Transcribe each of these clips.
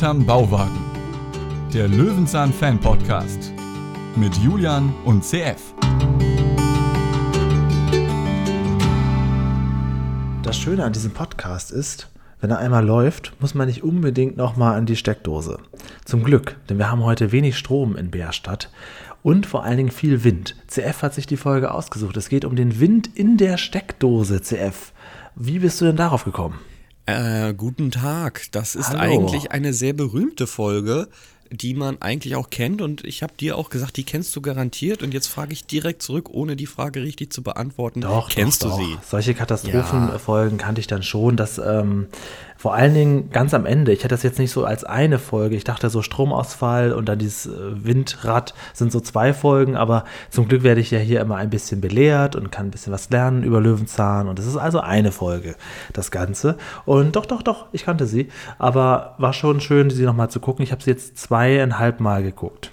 Hinterm Bauwagen. Der Löwenzahn Fan Podcast mit Julian und CF. Das Schöne an diesem Podcast ist, wenn er einmal läuft, muss man nicht unbedingt nochmal an die Steckdose. Zum Glück, denn wir haben heute wenig Strom in Bärstadt und vor allen Dingen viel Wind. CF hat sich die Folge ausgesucht. Es geht um den Wind in der Steckdose, CF. Wie bist du denn darauf gekommen? Äh, guten Tag. Das ist Hallo. eigentlich eine sehr berühmte Folge, die man eigentlich auch kennt. Und ich habe dir auch gesagt, die kennst du garantiert. Und jetzt frage ich direkt zurück, ohne die Frage richtig zu beantworten. Doch, kennst doch, du doch. sie? Solche Katastrophenfolgen kannte ich dann schon. Das ähm, vor allen Dingen ganz am Ende. Ich hätte das jetzt nicht so als eine Folge. Ich dachte so Stromausfall und dann dieses äh, Windrad sind so zwei Folgen. Aber zum Glück werde ich ja hier immer ein bisschen belehrt und kann ein bisschen was lernen über Löwenzahn. Und es ist also eine Folge, das Ganze. Und doch, doch, doch, ich kannte sie. Aber war schon schön, sie nochmal zu gucken. Ich habe sie jetzt zweieinhalb Mal geguckt.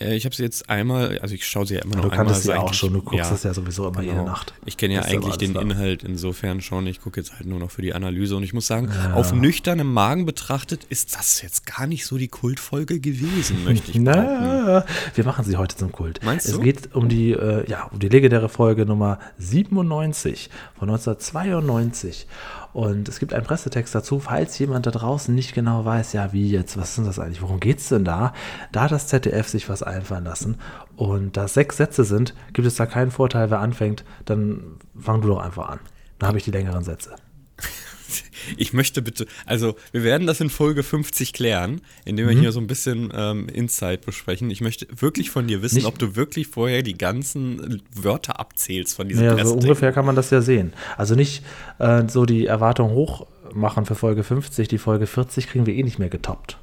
Äh, ich habe sie jetzt einmal, also ich schaue sie ja immer noch Du einmal. kanntest sie ist auch eigentlich- schon. Du guckst das ja sowieso immer jede genau. Nacht. Ich kenne ja eigentlich den da. Inhalt insofern schon. Ich gucke jetzt halt nur noch für die Analyse und ich muss sagen, auf nüchternem Magen betrachtet ist das jetzt gar nicht so die Kultfolge gewesen, möchte ich. Na, wir machen sie heute zum Kult. Meinst es du? geht um die, äh, ja, um die legendäre Folge Nummer 97 von 1992. Und es gibt einen Pressetext dazu, falls jemand da draußen nicht genau weiß, ja, wie jetzt, was ist das eigentlich, worum geht's denn da? Da hat das ZDF sich was einfallen lassen. Und da es sechs Sätze sind, gibt es da keinen Vorteil, wer anfängt, dann fang du doch einfach an. Dann habe ich die längeren Sätze. Ich möchte bitte, also wir werden das in Folge 50 klären, indem Mhm. wir hier so ein bisschen ähm, Insight besprechen. Ich möchte wirklich von dir wissen, Nicht- ob du wirklich vorher die ganzen Wörter abzählst von diesem Ja, so ungefähr kann man das ja sehen. Also nicht äh, so die Erwartung hoch machen für Folge 50, die Folge 40 kriegen wir eh nicht mehr getoppt.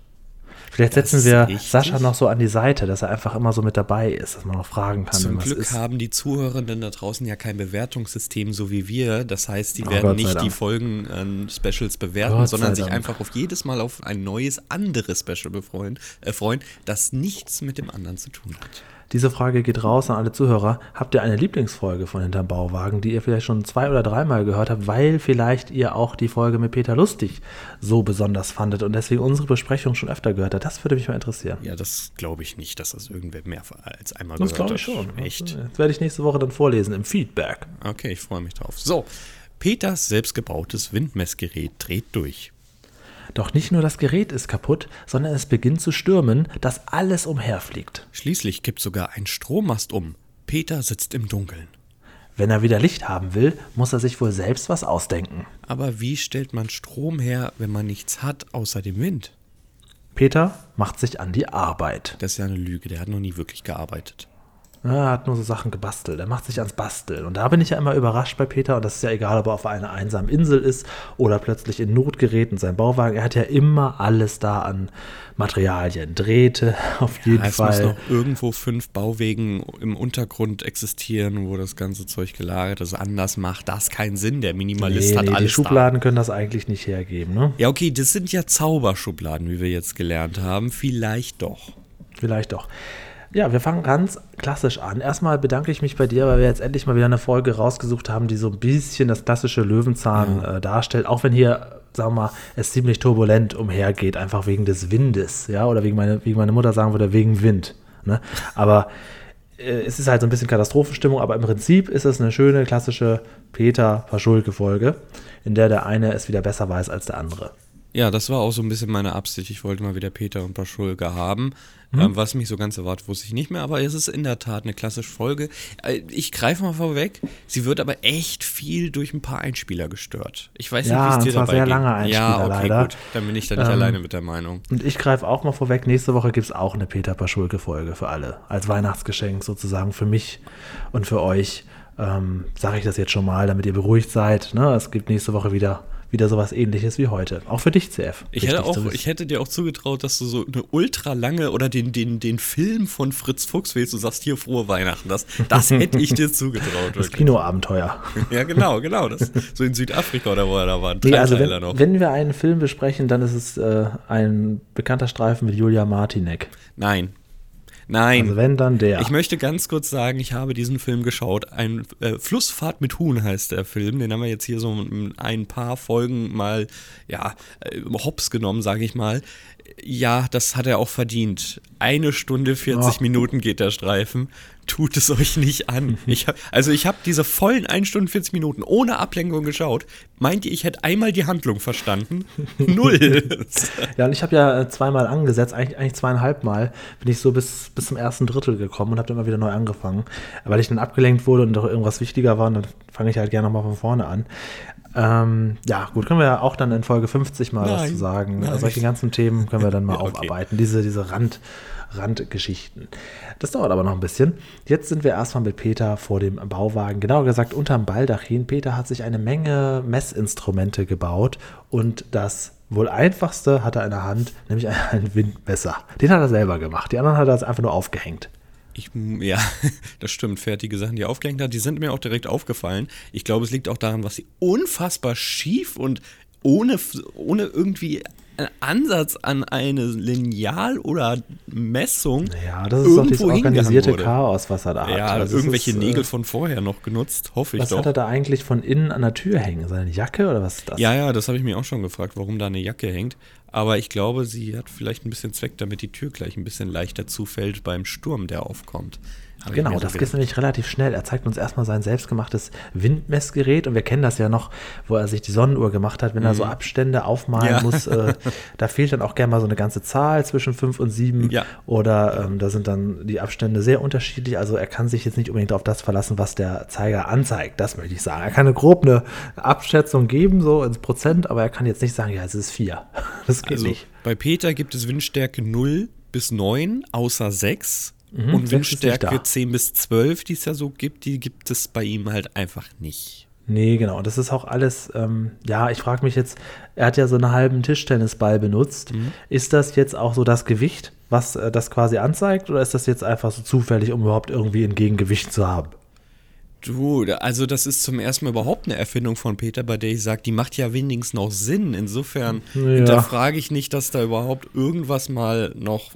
Vielleicht setzen wir. Sascha noch so an die Seite, dass er einfach immer so mit dabei ist, dass man noch fragen kann, Zum Glück ist. haben die Zuhörenden da draußen ja kein Bewertungssystem so wie wir. Das heißt, die Oh, werden Gott nicht die. Folgen ähm, Specials bewerten, Gott sondern sich Dank. einfach auf jedes Mal auf ein neues anderes Special befreuen, äh, freuen, das nichts mit dem anderen zu tun hat. Diese Frage geht raus an alle Zuhörer. Habt ihr eine Lieblingsfolge von Hinterm Bauwagen, die ihr vielleicht schon zwei oder dreimal gehört habt, weil vielleicht ihr auch die Folge mit Peter Lustig so besonders fandet und deswegen unsere Besprechung schon öfter gehört habt? Das würde mich mal interessieren. Ja, das glaube ich nicht, dass das irgendwer mehr als einmal Das gehört glaube ich hat. schon. Echt? Das werde ich nächste Woche dann vorlesen im Feedback. Okay, ich freue mich drauf. So, Peters selbstgebautes Windmessgerät dreht durch. Doch nicht nur das Gerät ist kaputt, sondern es beginnt zu stürmen, dass alles umherfliegt. Schließlich kippt sogar ein Strommast um. Peter sitzt im Dunkeln. Wenn er wieder Licht haben will, muss er sich wohl selbst was ausdenken. Aber wie stellt man Strom her, wenn man nichts hat außer dem Wind? Peter macht sich an die Arbeit. Das ist ja eine Lüge, der hat noch nie wirklich gearbeitet. Er hat nur so Sachen gebastelt. Er macht sich ans Basteln. Und da bin ich ja immer überrascht bei Peter. Und das ist ja egal, ob er auf einer einsamen Insel ist oder plötzlich in Not gerät in seinem Bauwagen. Er hat ja immer alles da an Materialien. Drähte, auf jeden es muss Fall. noch irgendwo fünf Bauwegen im Untergrund existieren, wo das ganze Zeug gelagert ist. Anders macht das keinen Sinn. Der Minimalist Nee, hat nee, die alles Schubladen können das eigentlich nicht hergeben. Ne? da. Ja, okay, das sind ja Zauberschubladen, wie wir jetzt gelernt haben. Vielleicht doch. Vielleicht doch. Ja, wir fangen ganz klassisch an. Erstmal bedanke ich mich bei dir, weil wir jetzt endlich mal wieder eine Folge rausgesucht haben, die so ein bisschen das klassische Löwenzahn äh, darstellt. Auch wenn hier, sagen wir mal, es ziemlich turbulent umhergeht, einfach wegen des Windes, ja, oder wegen meine, wie meine Mutter sagen würde, wegen Wind. Ne? Aber äh, es ist halt so ein bisschen Katastrophenstimmung, aber im Prinzip ist es eine schöne, klassische Peter-Paschulke-Folge, in der der eine es wieder besser weiß als der andere. Ja, das war auch so ein bisschen meine Absicht. Ich wollte mal wieder Peter und Paschulke haben. Mhm. Ähm, was mich so ganz erwartet, wusste ich nicht mehr, aber es ist in der Tat eine klassische Folge. Äh, Ich greife mal vorweg. Sie wird aber echt viel durch ein paar Einspieler gestört. Ich weiß Ja, nicht, wie es dir dabei sehr ging. lange Einspieler, Ja, okay, leider. gut. Dann bin ich da nicht Ähm, alleine mit der Meinung. Und ich greife auch mal vorweg, nächste Woche gibt es auch eine Peter Paschulke-Folge für alle. Als Weihnachtsgeschenk sozusagen für mich und für euch. Ähm, Sage ich das jetzt schon mal, damit ihr beruhigt seid. Ne? Es gibt nächste Woche wieder, wieder sowas ähnliches wie heute. Auch für dich, CF. Ich hätte, auch, ich hätte dir auch zugetraut, dass du so eine ultra lange oder den, den, den Film von Fritz Fuchs willst. Du sagst hier frohe Weihnachten. Das, das hätte ich dir zugetraut. das. Kinoabenteuer. Ja, genau, genau. Das, so in Südafrika oder wo er da war. Nee, also wenn, noch. wenn wir einen Film besprechen, dann ist es äh, ein bekannter Streifen mit Julia Martinek. Nein. Nein. Also wenn, dann der. Ich möchte ganz kurz sagen, ich habe diesen Film geschaut. Ein äh, Flussfahrt mit Huhn heißt der Film. Den haben wir jetzt hier so in ein paar Folgen mal, ja, äh, hops genommen, sage ich mal. Ja, das hat er auch verdient. Eine Stunde 40 Oh. Minuten geht der Streifen. Tut es euch nicht an. Ich hab, also ich habe diese vollen 1 Stunde 40 Minuten ohne Ablenkung geschaut. Meint ihr, ich hätte einmal die Handlung verstanden? Null. Ja, und ich habe ja äh, zweimal angesetzt, eigentlich, eigentlich zweieinhalb Mal bin ich so bis, bis zum ersten Drittel gekommen und habe dann immer wieder neu angefangen. Weil ich dann abgelenkt wurde und doch irgendwas wichtiger war, und dann fange ich halt gerne nochmal von vorne an. Ähm, ja, gut, können wir ja auch dann in Folge 50 mal was Nein, zu sagen. nein. Solche ganzen Themen können wir dann mal Ja, okay. aufarbeiten. Diese, diese Rand, Randgeschichten. Das dauert aber noch ein bisschen. Jetzt sind wir erstmal mit Peter vor dem Bauwagen, genauer gesagt unterm Baldachin. Peter hat sich eine Menge Messinstrumente gebaut und das wohl einfachste hat er in der Hand, nämlich ein Windmesser. Den hat er selber gemacht. Die anderen hat er einfach nur aufgehängt. Ich, ja, das stimmt. Fertige Sachen, die er aufgehängt hat, die sind mir auch direkt aufgefallen. Ich glaube, es liegt auch daran, was sie unfassbar schief und ohne, ohne irgendwie Ansatz an eine Lineal oder Messung. Ja, das ist doch dieses organisierte. Chaos, was er da hat. Ja, Also irgendwelche ist, äh, Nägel von vorher noch genutzt, hoffe ich Was doch. hat er da eigentlich von innen an der Tür hängen? Seine Jacke oder was ist das? Ja, ja, das habe ich mir auch schon gefragt, warum da eine Jacke hängt. Aber ich glaube, sie hat vielleicht ein bisschen Zweck, damit die Tür gleich ein bisschen leichter zufällt beim Sturm, der aufkommt. Hab Genau, das geht nämlich relativ schnell. Er zeigt uns erstmal sein selbstgemachtes Windmessgerät und wir kennen das ja noch, wo er sich die Sonnenuhr gemacht hat, wenn er so Abstände aufmalen Mhm. Ja. muss. Äh, da fehlt dann auch gerne mal so eine ganze Zahl zwischen 5 und 7 Ja. oder ähm, da sind dann die Abstände sehr unterschiedlich. Also er kann sich jetzt nicht unbedingt auf das verlassen, was der Zeiger anzeigt. Das möchte ich sagen. Er kann eine grob eine Abschätzung geben, so ins Prozent, aber er kann jetzt nicht sagen, ja, es ist 4. Das geht Also nicht. bei Peter gibt es Windstärke 0 bis 9, außer 6. und Mhm, nicht Windstärke da. 10 bis 12, die es ja so gibt, die gibt es bei ihm halt einfach nicht. Nee, genau. Das ist auch alles, ähm, ja, ich frage mich jetzt, er hat ja so einen halben Tischtennisball benutzt. Mhm. Ist das jetzt auch so das Gewicht, was äh, das quasi anzeigt, oder ist das jetzt einfach so zufällig, um überhaupt irgendwie ein Gegengewicht zu haben? Du, also das ist zum ersten Mal überhaupt eine Erfindung von Peter, bei der ich sage, die macht ja wenigstens noch Sinn. Insofern Ja. hinterfrage ich nicht, dass da überhaupt irgendwas mal noch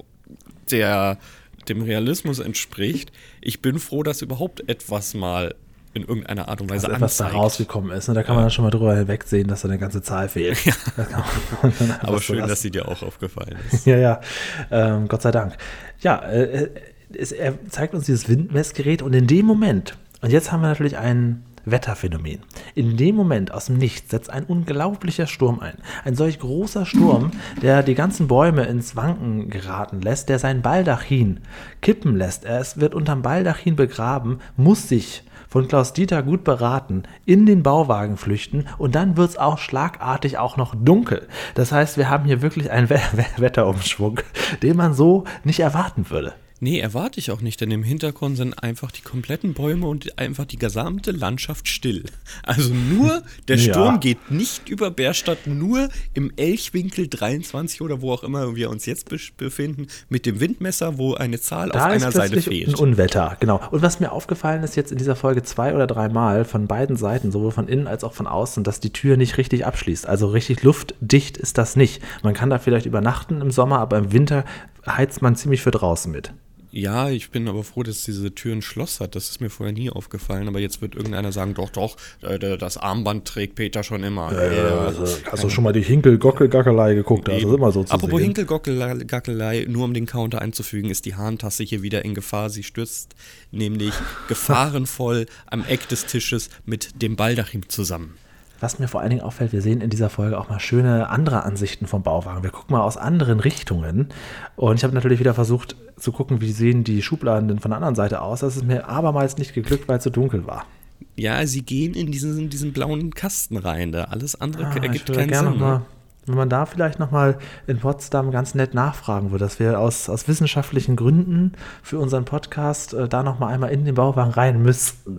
der, dem Realismus entspricht. Ich bin froh, dass überhaupt etwas mal in irgendeiner Art und Weise Also etwas da anzeigt. rausgekommen ist. Ne? Da kann man dann schon mal drüber hinwegsehen, dass da eine ganze Zahl fehlt. Einfach Aber so schön, lassen. dass sie dir auch aufgefallen ist. Ja, ja, ähm, Gott sei Dank. Ja, äh, es, er zeigt uns dieses Windmessgerät und in dem Moment, und jetzt haben wir natürlich ein Wetterphänomen. In dem Moment aus dem Nichts setzt ein unglaublicher Sturm ein. Ein solch großer Sturm, der die ganzen Bäume ins Wanken geraten lässt, der sein Baldachin kippen lässt. Er wird unterm Baldachin begraben, muss sich von Klaus Dieter gut beraten, in den Bauwagen flüchten und dann wird es auch schlagartig auch noch dunkel. Das heißt, wir haben hier wirklich einen We We Wetterumschwung, den man so nicht erwarten würde. Nee, erwarte ich auch nicht, denn im Hintergrund sind einfach die kompletten Bäume und einfach die gesamte Landschaft still. Also nur, der Ja. Sturm geht nicht über Bärstadt, nur im Elchwinkel 23 oder wo auch immer wir uns jetzt bef- befinden, mit dem Windmesser, wo eine Zahl Da auf einer Seite plötzlich ein fehlt. Unwetter, genau. Und was mir aufgefallen ist jetzt in dieser Folge zwei oder dreimal von beiden Seiten, sowohl von innen als auch von außen, dass die Tür nicht richtig abschließt. Also richtig luftdicht ist das nicht. Man kann da vielleicht übernachten im Sommer, aber im Winter heizt man ziemlich für draußen mit. Ja, ich bin aber froh, dass diese Tür ein Schloss hat. Das ist mir vorher nie aufgefallen. Aber jetzt wird irgendeiner sagen, doch, doch, äh, das Armband trägt Peter schon immer. also, hast du schon mal die Hinkel-Gockel-Gackelei geguckt? Das ist immer so zu Apropos sehen. Hinkelgackelei, nur um den Counter einzufügen, ist die Hahntasse hier wieder in Gefahr. Sie stürzt nämlich gefahrenvoll am Eck des Tisches mit dem Baldachim zusammen. Was mir vor allen Dingen auffällt, wir sehen in dieser Folge auch mal schöne andere Ansichten vom Bauwagen. Wir gucken mal aus anderen Richtungen. Und ich habe natürlich wieder versucht zu gucken, wie sehen die Schubladen denn von der anderen Seite aus. Das ist mir abermals nicht geglückt, weil es so dunkel war. Ja, sie gehen in diesen, in diesen blauen Kasten rein. Da alles andere Ah, ich ergibt keinen gerne Sinn. noch mal, Ne? wenn man da vielleicht noch mal in Potsdam ganz nett nachfragen würde, dass wir aus, aus wissenschaftlichen Gründen für unseren Podcast äh, da noch mal einmal in den Bauwagen rein müssten.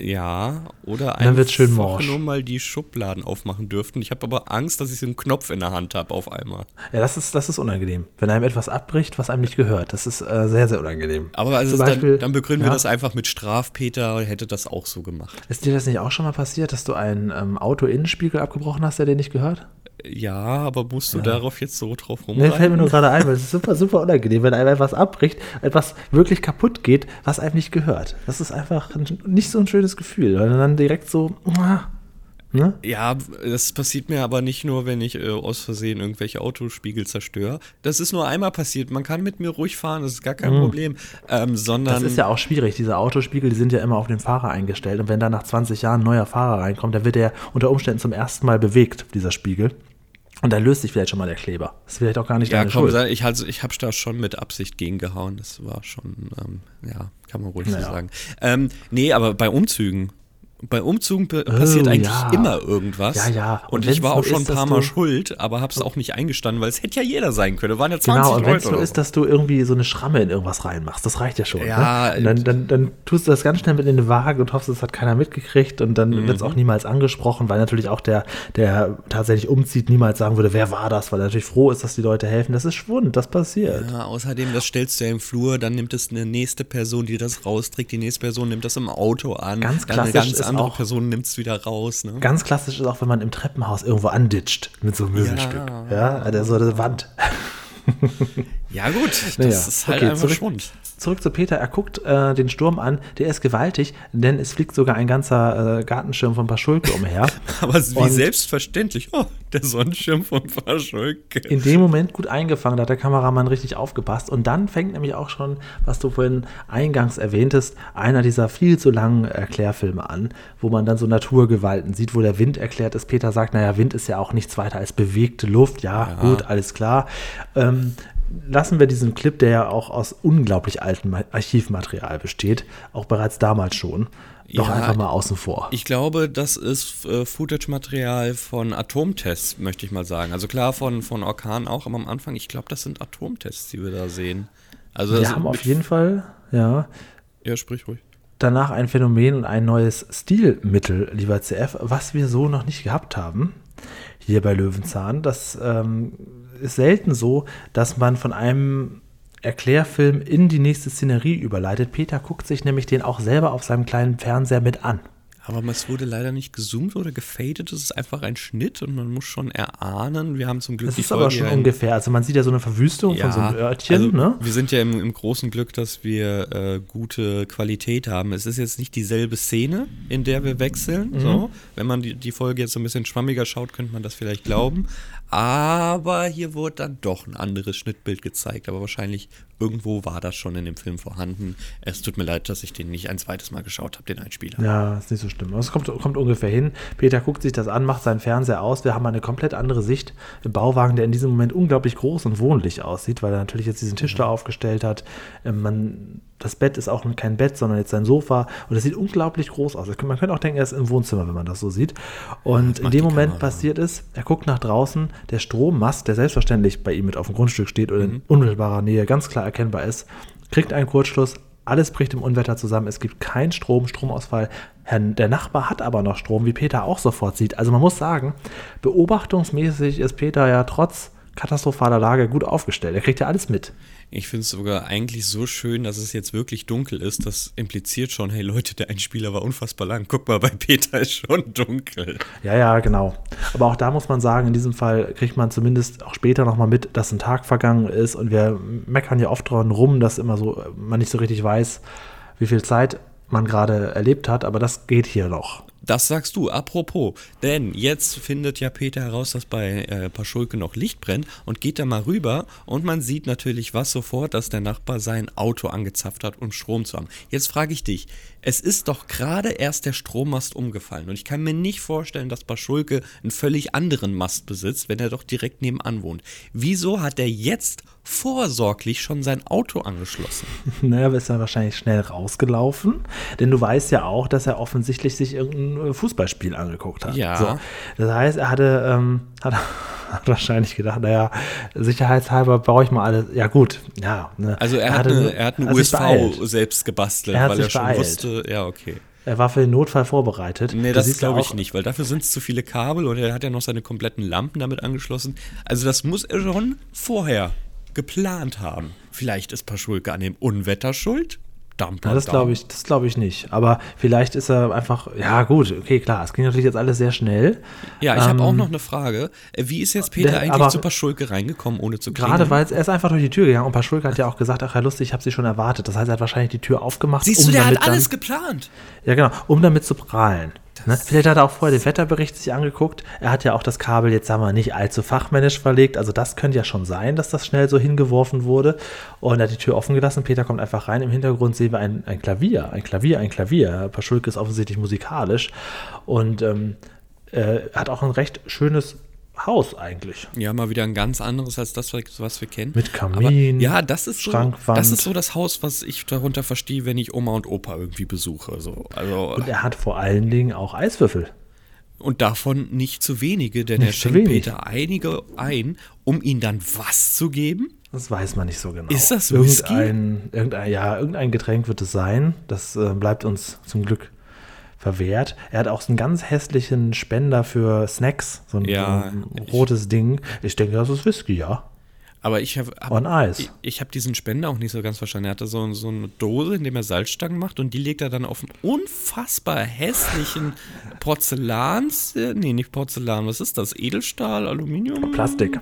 Ja, oder dann wird's schön einfach morsch. nur mal die Schubladen aufmachen dürften. Ich habe aber Angst, dass ich so einen Knopf in der Hand habe auf einmal. Ja, das ist, das ist unangenehm. Wenn einem etwas abbricht, was einem nicht gehört. Das ist äh, sehr, sehr unangenehm. Aber also Beispiel- dann, dann begründen ja. wir das einfach mit Straf. Peter hätte das auch so gemacht. Ist dir das nicht auch schon mal passiert, dass du einen ähm, Auto-Innenspiegel abgebrochen hast, der dir nicht gehört? Ja, aber musst du Ja. darauf jetzt so drauf Ne, fällt mir nur gerade ein, weil es ist super, super unangenehm, wenn einem etwas abbricht, etwas wirklich kaputt geht, was einem nicht gehört. Das ist einfach ein- nicht so ein schönes Gefühl, weil dann direkt so, ah, ne? Ja, das passiert mir aber nicht nur, wenn ich äh, aus Versehen irgendwelche Autospiegel zerstöre. Das ist nur einmal passiert. Man kann mit mir ruhig fahren, das ist gar kein Problem. Ähm, sondern Das ist ja auch schwierig. Diese Autospiegel, die sind ja immer auf den Fahrer eingestellt. Und wenn da nach 20 Jahren ein neuer Fahrer reinkommt, dann wird er unter Umständen zum ersten Mal bewegt, dieser Spiegel. Und dann löst sich vielleicht schon mal der Kleber. Das ist vielleicht auch gar nicht ja, deine komm, Schuld. ich, also, ich habe da schon mit Absicht gegengehauen. Das war schon, ähm, ja, kann man ruhig Naja. so sagen. Ähm, nee, aber bei Umzügen. Bei Umzügen pa- passiert eigentlich ja. immer irgendwas. Ja, ja. Und, Und ich war auch schon ein ist, dass paar Mal schuld, aber habe es auch nicht eingestanden, weil es hätte ja jeder sein können. Waren ja 20 Genau, und wenn es oder ist, dass du irgendwie so eine Schramme in irgendwas reinmachst, das reicht ja schon. Ja, ne? dann, dann, dann tust du das ganz schnell mit in den Wagen und hoffst, es hat keiner mitgekriegt und dann wird es auch niemals angesprochen, weil natürlich auch der, der tatsächlich umzieht, niemals sagen würde, wer war das, weil er natürlich froh ist, dass die Leute helfen. Das ist Schwund, das passiert. Ja, außerdem, das stellst du ja im Flur, dann nimmt es eine nächste Person, die das rausträgt, die nächste Person nimmt das im Auto an, Ganz klassisch ganz ist andere auch- Person nimmt es wieder raus. Ne? Ganz klassisch ist auch, wenn man im Treppenhaus irgendwo anditscht mit so einem Möbelstück. Ja, also so eine Wand. Ja gut, das Naja, ist halt okay, einfach zurück- Schwund. Zurück zu Peter. Er guckt äh, den Sturm an. Der ist gewaltig, denn es fliegt sogar ein ganzer äh, Gartenschirm von Paschulke umher. Aber wie Und- selbstverständlich, oh, der Sonnenschirm von Verschulke. in dem Moment gut eingefangen, da hat der Kameramann richtig aufgepasst. Und dann fängt nämlich auch schon, was du vorhin eingangs erwähntest, einer dieser viel zu langen Erklärfilme an, wo man dann so Naturgewalten sieht, wo der Wind erklärt ist. Peter sagt, naja, Wind ist ja auch nichts weiter als bewegte Luft. Ja, gut, alles klar. Ähm, lassen wir diesen Clip, der ja auch aus unglaublich altem Ma- Archivmaterial besteht, auch bereits damals schon, doch Ja, einfach mal außen vor. Ich glaube, das ist äh, Footage-Material von Atomtests, möchte ich mal sagen. Also klar, von, von Orkan auch, aber am Anfang, ich glaube, das sind Atomtests, die wir da sehen. Also wir haben auf jeden Fall, ja, Ja, sprich ruhig. danach ein Phänomen und ein neues Stilmittel, lieber CF, was wir so noch nicht gehabt haben hier bei Löwenzahn. Das ähm, ist selten so, dass man von einem Erklärfilm in die nächste Szenerie überleitet. Peter guckt sich nämlich den auch selber auf seinem kleinen Fernseher mit an. Aber es wurde leider nicht gezoomt oder gefadet. Es ist einfach ein Schnitt und man muss schon erahnen. Wir haben zum Glück Das ist aber Folge schon ja in- ungefähr. Also man sieht ja so eine Verwüstung von so einem Örtchen. also ne? Wir sind ja im, im großen Glück, dass wir äh, gute Qualität haben. Es ist jetzt nicht dieselbe Szene, in der wir wechseln. Mhm. So. Wenn man die, die Folge jetzt so ein bisschen schwammiger schaut, könnte man das vielleicht glauben. Aber hier wurde dann doch ein anderes Schnittbild gezeigt. Aber wahrscheinlich irgendwo war das schon in dem Film vorhanden. Es tut mir leid, dass ich den nicht ein zweites Mal geschaut habe, den Einspieler. Ja, ist nicht so schlimm. Es kommt, kommt ungefähr hin. Peter guckt sich das an, macht seinen Fernseher aus. Wir haben eine komplett andere Sicht im Bauwagen, der in diesem Moment unglaublich groß und wohnlich aussieht, weil er natürlich jetzt diesen Tisch da aufgestellt hat. Ähm, Man, das Bett ist auch kein Bett, sondern jetzt ein Sofa. Und das sieht unglaublich groß aus. Man könnte auch denken, er ist im Wohnzimmer, wenn man das so sieht. Und in dem Moment Kamera. passiert es, er guckt nach draußen, der Strommast, der selbstverständlich bei ihm mit auf dem Grundstück steht oder in unmittelbarer Nähe ganz klar erkennbar ist, kriegt einen Kurzschluss, alles bricht im Unwetter zusammen, es gibt keinen Strom, Stromausfall. Der Nachbar hat aber noch Strom, wie Peter auch sofort sieht. Also man muss sagen, beobachtungsmäßig ist Peter ja trotz katastrophaler Lage gut aufgestellt. Er kriegt ja alles mit. Ich finde es sogar eigentlich so schön, dass es jetzt wirklich dunkel ist. Das impliziert schon, hey Leute, der Einspieler war unfassbar lang. Guck mal, bei Peter ist schon dunkel. Ja, ja, genau. Aber auch da muss man sagen, in diesem Fall kriegt man zumindest auch später nochmal mit, dass ein Tag vergangen ist und wir meckern ja oft dran rum, dass immer so man nicht so richtig weiß, wie viel Zeit man gerade erlebt hat, aber das geht hier noch. Das sagst du, apropos. Denn jetzt findet ja Peter heraus, dass bei äh, Paschulke noch Licht brennt und geht da mal rüber und man sieht natürlich was sofort, dass der Nachbar sein Auto angezapft hat, um Strom zu haben. Jetzt frage ich dich, es ist doch gerade erst der Strommast umgefallen und ich kann mir nicht vorstellen, dass Paschulke einen völlig anderen Mast besitzt, wenn er doch direkt nebenan wohnt. Wieso hat er jetzt vorsorglich schon sein Auto angeschlossen? Naja, aber ist dann wahrscheinlich schnell rausgelaufen, denn du weißt ja auch, dass er offensichtlich sich irgendein Fußballspiel angeguckt hat. Ja. So. Das heißt, er hatte, ähm, hat, hat wahrscheinlich gedacht, naja, sicherheitshalber baue ich mal alles. Ja, gut, ja. Ne. Also er, hat, hatte- eine, er hat eine hat USV beeilt. selbst gebastelt, Er hat weil er schon beeilt. wusste, ja, okay. Er war für den Notfall vorbereitet. Nee, das glaube ich nicht, weil dafür sind es zu viele Kabel und er hat ja noch seine kompletten Lampen damit angeschlossen. Also das muss er schon vorher geplant haben. Vielleicht ist Paschulke an dem Unwetter schuld? Ja, das glaube ich, das glaube ich nicht. Aber vielleicht ist er einfach, ja gut, okay, klar, es ging natürlich jetzt alles sehr schnell. Ja, ich habe Ähm, auch noch eine Frage. Äh, Wie ist jetzt Peter der- eigentlich zu Paschulke reingekommen, ohne zu klingeln? Gerade weil er ist einfach durch die Tür gegangen und Paschulke hat ja auch gesagt, ach ja lustig, ich habe sie schon erwartet. Das heißt, er hat wahrscheinlich die Tür aufgemacht, Siehst du, um der damit hat alles dann, geplant. ja genau, um damit zu prahlen. Ne? Vielleicht hat er auch vorher den Wetterbericht sich angeguckt. Er hat ja auch das Kabel jetzt, sagen wir, nicht allzu fachmännisch verlegt. Also das könnte ja schon sein, dass das schnell so hingeworfen wurde. Und er hat die Tür offen gelassen. Peter kommt einfach rein. Im Hintergrund sehen wir ein, ein Klavier, ein Klavier, ein Klavier. Paschulke ist offensichtlich musikalisch und ähm, äh, hat auch ein recht schönes Haus eigentlich. Ja, mal wieder ein ganz anderes als das, was wir kennen. Mit Kamin, Aber, ja, das ist so, Schrankwand. das ist so das Haus, was ich darunter verstehe, wenn ich Oma und Opa irgendwie besuche. So. Also, Und er hat vor allen Dingen auch Eiswürfel. und davon nicht zu wenige, denn er Nicht zu schenkt wenig. Peter einige ein, um ihnen dann was zu geben. Das weiß man nicht so genau. Ist das Whisky? irgendein, irgendein, ja, irgendein Getränk wird es sein. Das äh, bleibt uns zum Glück verwehrt. Er hat auch so einen ganz hässlichen Spender für Snacks, so ein, Ja, so ein ich- rotes Ding. Ich denke, das ist Whisky, ja. Aber ich habe hab, ich, ich hab diesen Spender auch nicht so ganz verstanden. Er hatte so, so eine Dose, in der er Salzstangen macht und die legt er dann auf einen unfassbar hässlichen Porzellans, nee, nicht Porzellan, was ist das? Edelstahl, Aluminium? Plastik.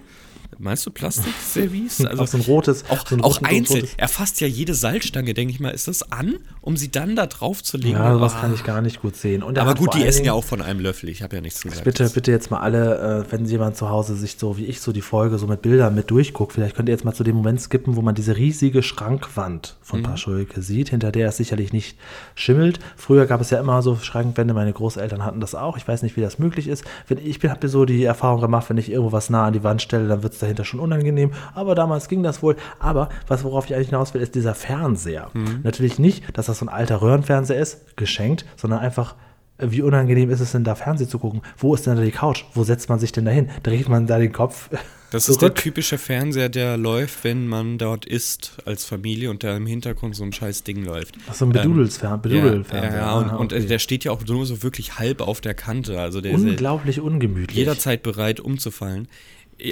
Meinst du Plastikservice? Also so ein rotes, Auch, so ein auch roten- einzeln. rotes- Er fasst ja jede Salzstange, denke ich mal. Ist das an, um sie dann da drauf zu legen? Ja, sowas Ah. kann ich gar nicht gut sehen. Er Aber gut, die essen ja auch von einem Löffel. Ich habe ja nichts gesagt. Bitte, bitte jetzt mal alle, äh, wenn jemand zu Hause sich so wie ich so die Folge so mit Bildern mit durchguckt, vielleicht könnt ihr jetzt mal zu dem Moment skippen, wo man diese riesige Schrankwand Mhm. von Paschulke sieht, hinter der es sicherlich nicht schimmelt. Früher gab es ja immer so Schrankwände, meine Großeltern hatten das auch. Ich weiß nicht, wie das möglich ist. Wenn ich habe mir so die Erfahrung gemacht, wenn ich irgendwo was nah an die Wand stelle, dann wird es dahinter schon unangenehm. Aber damals ging das wohl. Aber was worauf ich eigentlich hinaus will, ist dieser Fernseher. Mhm. Natürlich nicht, dass das so ein alter Röhrenfernseher ist, geschenkt, sondern einfach wie unangenehm ist es denn da Fernsehen zu gucken? Wo ist denn da die Couch? Wo setzt man sich denn da hin? Dreht man da den Kopf Das ist der zurück? typische Fernseher, der läuft, wenn man dort isst als Familie und da im Hintergrund so ein scheiß Ding läuft. Ach, so ein Bedudelsfer- Ja, Bedudelfernseher. ja, und, Ah, und okay. der steht ja auch nur so wirklich halb auf der Kante. Also der ist ja Unglaublich ungemütlich. jederzeit bereit umzufallen.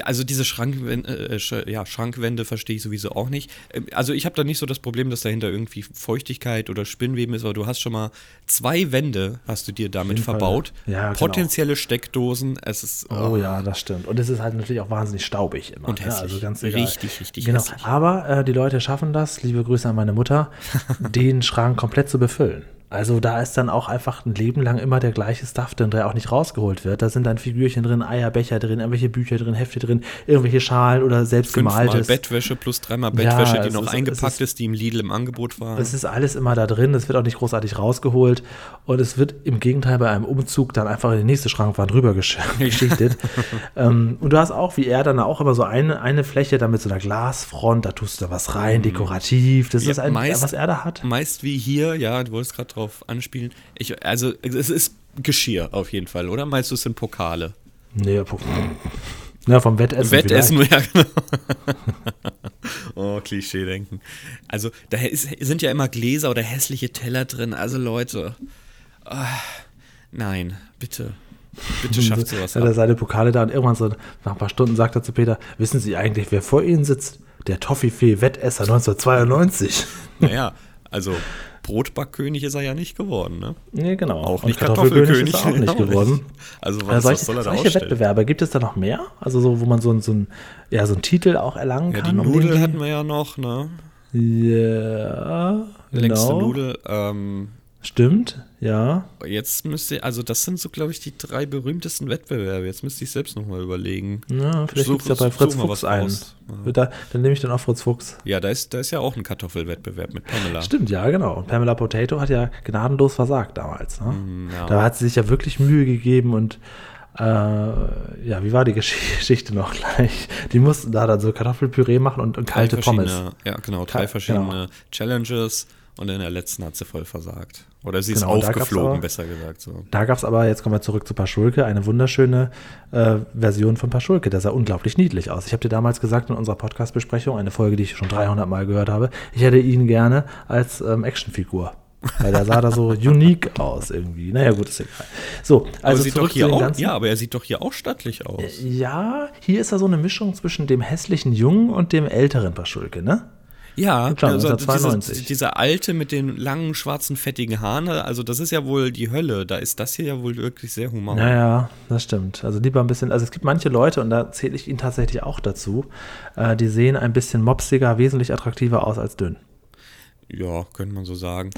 Also diese Schrankwände, äh, Sch- ja, Schrankwände verstehe ich sowieso auch nicht. Ähm, Also ich habe da nicht so das Problem, dass dahinter irgendwie Feuchtigkeit oder Spinnweben ist, aber du hast schon mal zwei Wände, hast du dir damit verbaut. Ja, genau. Potenzielle Steckdosen. Es ist Oh ja, das stimmt. Und es ist halt natürlich auch wahnsinnig staubig immer. Und ne? hässlich. Also ganz egal. Richtig, richtig genau. hässlich. Aber äh, die Leute schaffen das, liebe Grüße an meine Mutter, den Schrank komplett zu befüllen. Also da ist dann auch einfach ein Leben lang immer der gleiche Stuff drin, der auch nicht rausgeholt wird. Da sind dann Figürchen drin, Eierbecher drin, irgendwelche Bücher drin, Hefte drin, irgendwelche Schalen oder selbst fünfmal gemaltes. Bettwäsche plus dreimal Ja, Bettwäsche, die es noch ist- eingepackt ist, ist- die im Lidl im Angebot war. Es ist alles immer da drin, es wird auch nicht großartig rausgeholt und es wird im Gegenteil bei einem Umzug dann einfach in die nächste Schrankwand rüber gesch geschichtet. ähm, und du hast auch, wie er, dann auch immer so eine, eine Fläche dann mit so einer Glasfront, da tust du da was rein, dekorativ. Das Mhm. Ja, ist ein, meist- was er da hat. Meist wie hier, ja, du wolltest gerade drauf anspielen. Ich, also, es ist Geschirr auf jeden Fall, oder? Meinst du, es sind Pokale? Nee, pu- na, vom Wettessen. Wettessen, ja, genau. oh, Klischee-Denken. Also, da ist, sind ja immer Gläser oder hässliche Teller drin. Also, Leute. ah, nein, bitte. Bitte schafft sowas Hat er seine Pokale da und irgendwann so nach ein paar Stunden sagt er zu Peter, wissen Sie eigentlich, wer vor Ihnen sitzt? Der Toffifee-Wettesser 1992. Naja, also, Brotbackkönig ist er ja nicht geworden, ne? Nee, genau. Auch Und nicht Kartoffelkönig. ist er auch nicht geworden. Also, Ja, was, solche was soll er da solche ausstellen? Wettbewerbe, gibt es da noch mehr? Also so, wo man so, so, ein, ja, so einen Titel auch erlangen Ja, die kann? um Nudel den- hatten wir ja noch, ne? Ja, Längste genau. Nudel. Ähm, Stimmt, ja. jetzt müsste, also das sind so, glaube ich, die drei berühmtesten Wettbewerbe. Jetzt müsste ich selbst nochmal überlegen. ja vielleicht gibt es ja bei Fritz Fuchs was einen. raus. Da, dann nehme ich dann auch Fritz Fuchs. Ja, da ist, da ist ja auch ein Kartoffelwettbewerb mit Pamela. Stimmt, ja, genau. Und Pamela Potato hat ja gnadenlos versagt damals. Ne? Mm, ja. Da hat sie sich ja wirklich Mühe gegeben und äh, ja, wie war die Gesch- Geschichte noch gleich? Die mussten da dann so Kartoffelpüree machen und, und kalte Pommes. Ja, genau, drei Kal- verschiedene genau. Challenges und in der letzten hat sie voll versagt. Oder sie ist Genau, da gab's aufgeflogen, aber- besser gesagt. So. Da gab es aber, jetzt kommen wir zurück zu Paschulke, eine wunderschöne äh, Version von Paschulke. Der sah unglaublich niedlich aus. Ich habe dir damals gesagt in unserer Podcast-Besprechung, eine Folge, die ich schon 300 Mal gehört habe, ich hätte ihn gerne als ähm, Actionfigur. Weil der sah da so unique aus irgendwie. Naja, gut, ist egal. So, also sieht doch hier auch, ja, aber er sieht doch hier auch stattlich aus. Ja, hier ist er so eine Mischung zwischen dem hässlichen Jungen und dem älteren Paschulke, ne? Ja, Klar, also 1992. Diese, dieser alte mit den langen, schwarzen, fettigen Haaren, also das ist ja wohl die Hölle. Da ist das hier ja wohl wirklich sehr human. Naja, das stimmt. Also lieber ein bisschen, also es gibt manche Leute, und da zähle ich ihn tatsächlich auch dazu, äh, die sehen ein bisschen mopsiger, wesentlich attraktiver aus als dünn. Ja, könnte man so sagen.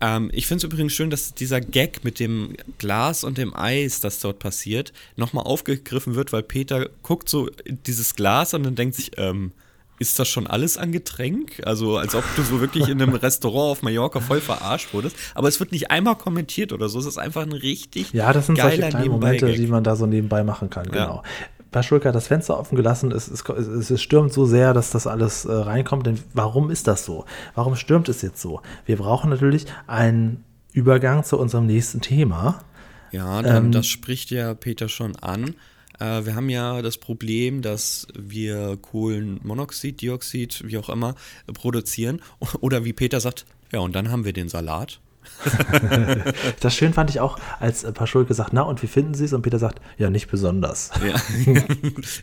Ähm, ich finde es übrigens schön, dass dieser Gag mit dem Glas und dem Eis, das dort passiert, nochmal aufgegriffen wird, weil Peter guckt so in dieses Glas und dann denkt sich, ähm, ist das schon alles an Getränk? Also als ob du so wirklich in einem Restaurant auf Mallorca voll verarscht wurdest. Aber es wird nicht einmal kommentiert oder so. Es ist einfach ein richtig Ja, das sind solche kleinen Momente, die man da so nebenbei machen kann, Ja. genau. Paschulka hat das Fenster offen gelassen, es, es, es, es stürmt so sehr, dass das alles äh, reinkommt. Denn warum ist das so? Warum stürmt es jetzt so? Wir brauchen natürlich einen Übergang zu unserem nächsten Thema. Ja, dann, Ähm, das spricht ja Peter schon an. Äh, wir haben ja das Problem, dass wir Kohlenmonoxid, Dioxid, wie auch immer, produzieren. Oder wie Peter sagt, ja, und dann haben wir den Salat. Das schön fand ich auch, als äh, Paschulke sagt, na und wie finden Sie es? Und Peter sagt, ja, nicht besonders. Ja.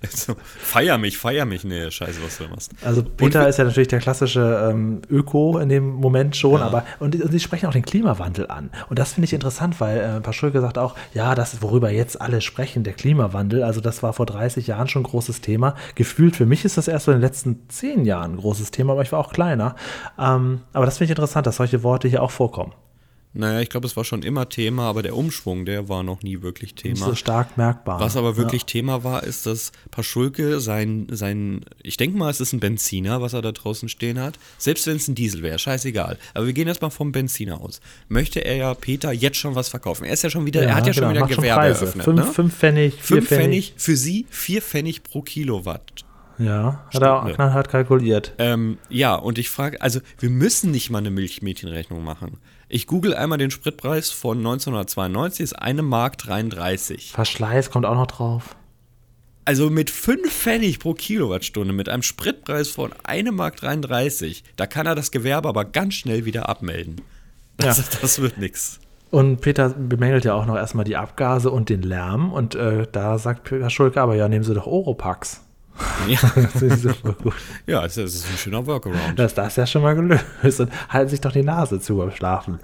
also, feier mich, feier mich. Nee, scheiße, was du machst. Also Peter ist ja natürlich der klassische ähm, Öko in dem Moment schon, Ja. aber und, und sie sprechen auch den Klimawandel an. Und das finde ich interessant, weil äh, Paschulke sagt auch, ja, das ist, worüber jetzt alle sprechen, der Klimawandel. Also das war vor 30 Jahren schon ein großes Thema. Gefühlt für mich ist das erst so in den letzten 10 Jahren ein großes Thema, aber ich war auch kleiner. Ähm, aber das finde ich interessant, dass solche Worte hier auch vorkommen. Naja, ich glaube, es war schon immer Thema, aber der Umschwung, der war noch nie wirklich Nicht Thema. so stark merkbar. Was aber wirklich Thema war, ist, dass Paschulke sein, sein, ich denke mal, es ist ein Benziner, was er da draußen stehen hat. Selbst wenn es ein Diesel wäre, scheißegal. Aber wir gehen jetzt mal vom Benziner aus. Möchte er ja Peter jetzt schon was verkaufen? Er ist ja schon wieder, Ja, er hat ja schon genau, wieder ein schon Gewerbe Preise. eröffnet. Fünf- ne? fünf Pfennig, vier Fünf Pfennig. Pfennig, für sie vier Pfennig pro Kilowatt. Ja, hat er Stunde. knallhart kalkuliert. Ähm, ja, und ich frage, also wir müssen nicht mal eine Milchmädchenrechnung machen. Ich google einmal den Spritpreis von 1992, ist eine Mark 33. Verschleiß kommt auch noch drauf. Also mit 5 Pfennig pro Kilowattstunde, mit einem Spritpreis von 1 Mark 33, da kann er das Gewerbe aber ganz schnell wieder abmelden. Das, Ja. das wird nix. Und Peter bemängelt ja auch noch erstmal die Abgase und den Lärm. Und äh, da sagt Peter Schulke, aber ja, nehmen Sie doch Oropax. Ja, Das ist super gut. ja es ist ein schöner Workaround. Das ist das ja schon mal gelöst. Und halten sich doch die Nase zu beim Schlafen.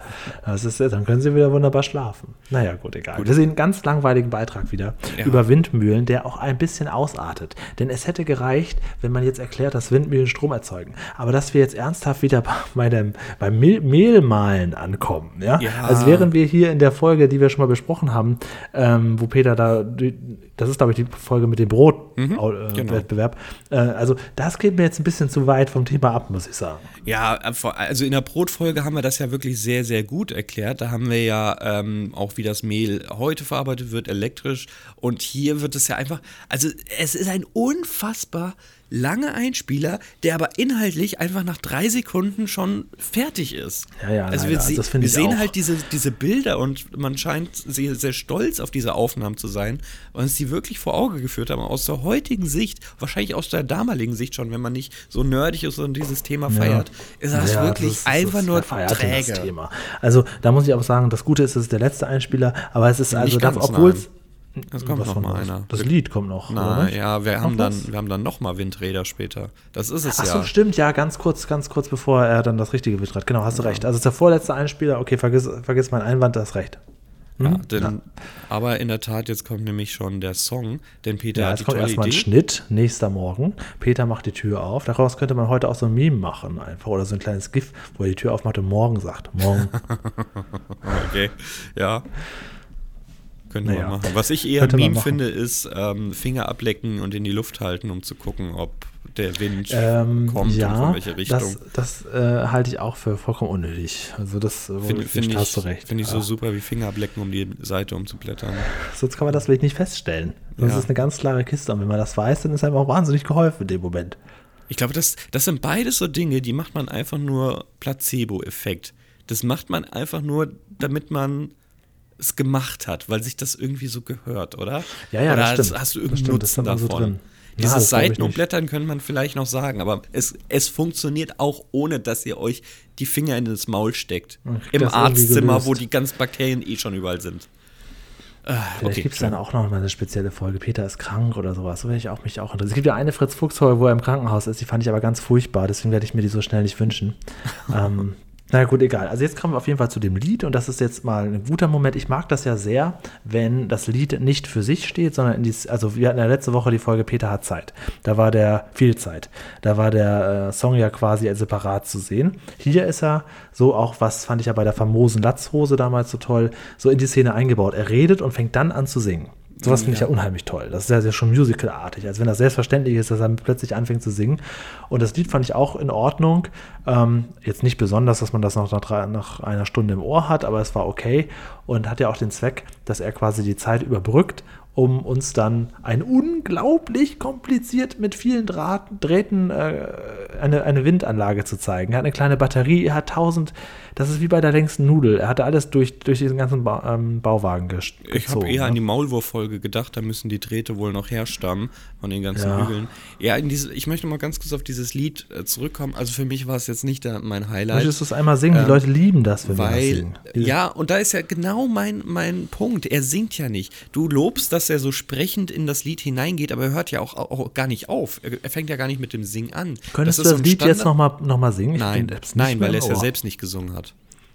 Das ist, dann können Sie wieder wunderbar schlafen. Naja, gut, egal. Wir sehen einen ganz langweiligen Beitrag wieder Ja. über Windmühlen, der auch ein bisschen ausartet. Denn es hätte gereicht, wenn man jetzt erklärt, dass Windmühlen Strom erzeugen. Aber dass wir jetzt ernsthaft wieder bei dem, beim Mehl Mehlmahlen ankommen. Ja? Ja. Also während wir hier in der Folge, die wir schon mal besprochen haben, ähm, wo Peter da, das ist glaube ich die Folge mit dem Brotwettbewerb, äh, genau. Äh, also das geht mir jetzt ein bisschen zu weit vom Thema ab, muss ich sagen. Ja, also in der Brotfolge haben wir das ja wirklich sehr, sehr gut erklärt. Da haben wir ja ähm, auch, wie das Mehl heute verarbeitet wird, elektrisch. Und hier wird es ja einfach, also es ist ein unfassbar langer Einspieler, der aber inhaltlich einfach nach drei Sekunden schon fertig ist. Ja, ja, also leider. wir, Also das wir sehen auch. halt diese, diese Bilder und man scheint sehr, sehr stolz auf diese Aufnahmen zu sein, weil uns die wirklich vor Auge geführt haben. Aus der heutigen Sicht, wahrscheinlich aus der damaligen Sicht schon, wenn man nicht so nerdig ist und dieses Thema feiert, ist das Ja, wirklich das ist- einfach das nur träge. Also da muss ich aber sagen, das Gute ist, es ist der letzte Einspieler, aber es ist also, obwohl nein. Es kommt noch mal einer. Das Lied kommt noch. Na ja, wir haben, Noch dann, was? wir haben dann noch mal Windräder später. Das ist es Ach so, ja. stimmt, ja, ganz kurz, ganz kurz bevor er dann das richtige betrat. Genau, hast du recht. Also es ist der vorletzte Einspieler, okay, vergiss, vergiss meinen Einwand, das recht. Ja, denn, Aber in der Tat, jetzt kommt nämlich schon der Song, denn Peter Ja, hat jetzt die kommt erstmal ein. Schnitt, nächster Morgen. Peter macht die Tür auf. Daraus könnte man heute auch so ein Meme machen, einfach. Oder so ein kleines GIF, wo er die Tür aufmacht und morgen sagt. Morgen. Okay, ja. Könnte Naja. man machen. Was ich eher Könnte Meme finde, ist ähm, Finger ablecken und in die Luft halten, um zu gucken, ob der Wind ähm, kommt und ja, von welcher Richtung. das, das äh, halte ich auch für vollkommen unnötig. Also das Finde find hast du ich, recht. find ich so super wie Finger ablecken, um die Seite umzublättern. Sonst kann man das vielleicht nicht feststellen. Das Ja. ist eine ganz klare Kiste. Und wenn man das weiß, dann ist einem auch wahnsinnig geholfen in dem Moment. Ich glaube, das, das sind beides so Dinge, die macht man einfach nur Placebo-Effekt. Das macht man einfach nur, damit man es gemacht hat, weil sich das irgendwie so gehört, oder? Ja, ja, oder das hast, stimmt. hast du irgendeinen stimmt, Nutzen dann so davon? drin. Ja, Dieses ich Seiten nicht. umblättern könnte man vielleicht noch sagen, aber es, es funktioniert auch ohne, dass ihr euch die Finger in das Maul steckt. Im Arztzimmer, wo die ganzen Bakterien eh schon überall sind. Äh, Vielleicht okay, gibt es dann auch noch mal eine spezielle Folge. Peter ist krank oder sowas. So werde ich auch mich auch interessieren. Es gibt ja eine Fritz Fuchs Folge, wo er im Krankenhaus ist. Die fand ich aber ganz furchtbar. Deswegen werde ich mir die so schnell nicht wünschen. ähm, na gut, egal. Also jetzt kommen wir auf jeden Fall zu dem Lied und das ist jetzt mal ein guter Moment. Ich mag das ja sehr, wenn das Lied nicht für sich steht, sondern in die, also wir hatten ja letzte Woche die Folge Peter hat Zeit. Da war der viel Zeit. Da war der äh, Song ja quasi separat zu sehen. Hier ist er so auch, was fand ich ja bei der famosen Latzhose damals so toll, so in die Szene eingebaut. Er redet und fängt dann an zu singen. Sowas finde ich ja unheimlich toll. Das ist ja, ja schon musicalartig. als wenn das selbstverständlich ist, dass er plötzlich anfängt zu singen. Und das Lied fand ich auch in Ordnung. Ähm, jetzt nicht besonders, dass man das noch nach, nach, einer Stunde im Ohr hat, aber es war okay und hat ja auch den Zweck, dass er quasi die Zeit überbrückt um uns dann ein unglaublich kompliziert mit vielen Draht, Drähten äh, eine, eine Windanlage zu zeigen. Er hat eine kleine Batterie, er hat tausend, das ist wie bei der längsten Nudel. Er hatte alles durch, durch diesen ganzen ba ähm, Bauwagen gezogen. Ich habe eher ne? an die Maulwurffolge gedacht, da müssen die Drähte wohl noch herstammen von den ganzen ja. Hügeln. Ja, in diese, ich möchte mal ganz kurz auf dieses Lied äh, zurückkommen. Also für mich war es jetzt nicht der, mein Highlight. Möchtest du es einmal singen? Ähm, die Leute lieben das, wenn weil, wir das singen. Ja, und da ist ja genau mein, mein Punkt. Er singt ja nicht. Du lobst das dass er so sprechend in das Lied hineingeht, aber er hört ja auch, auch gar nicht auf. Er, fängt ja gar nicht mit dem Singen an. Könntest das du das Lied Standard jetzt nochmal noch mal singen? nein, nein weil er es ja selbst nicht gesungen hat.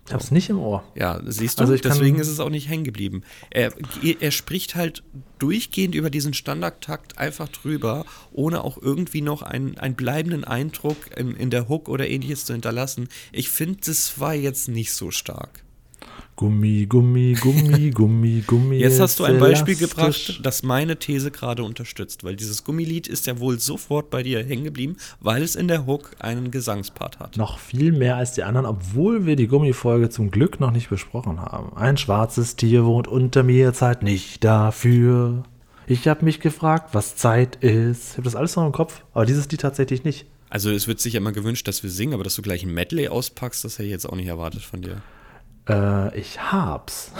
Ich hab's nicht im Ohr. Ja, siehst du, also deswegen ist es auch nicht hängen geblieben. Er, er spricht halt durchgehend über diesen Standardtakt einfach drüber, ohne auch irgendwie noch einen, einen bleibenden Eindruck in, in der Hook oder ähnliches zu hinterlassen. Ich finde, das war jetzt nicht so stark. Gummi, Gummi, Gummi, Gummi, Gummi. Jetzt hast du ein Beispiel gebracht, das meine These gerade unterstützt, weil dieses Gummilied ist ja wohl sofort bei dir hängen geblieben, weil es in der Hook einen Gesangspart hat. Noch viel mehr als die anderen, obwohl wir die Gummifolge zum Glück noch nicht besprochen haben. Ein schwarzes Tier wohnt unter mir, Zeit nicht dafür. Ich habe mich gefragt, was Zeit ist. Ich habe das alles noch im Kopf, aber dieses Lied tatsächlich nicht. Also es wird sich ja immer gewünscht, dass wir singen, aber dass du gleich ein Medley auspackst, das hätte ich jetzt auch nicht erwartet von dir. Äh, ich hab's.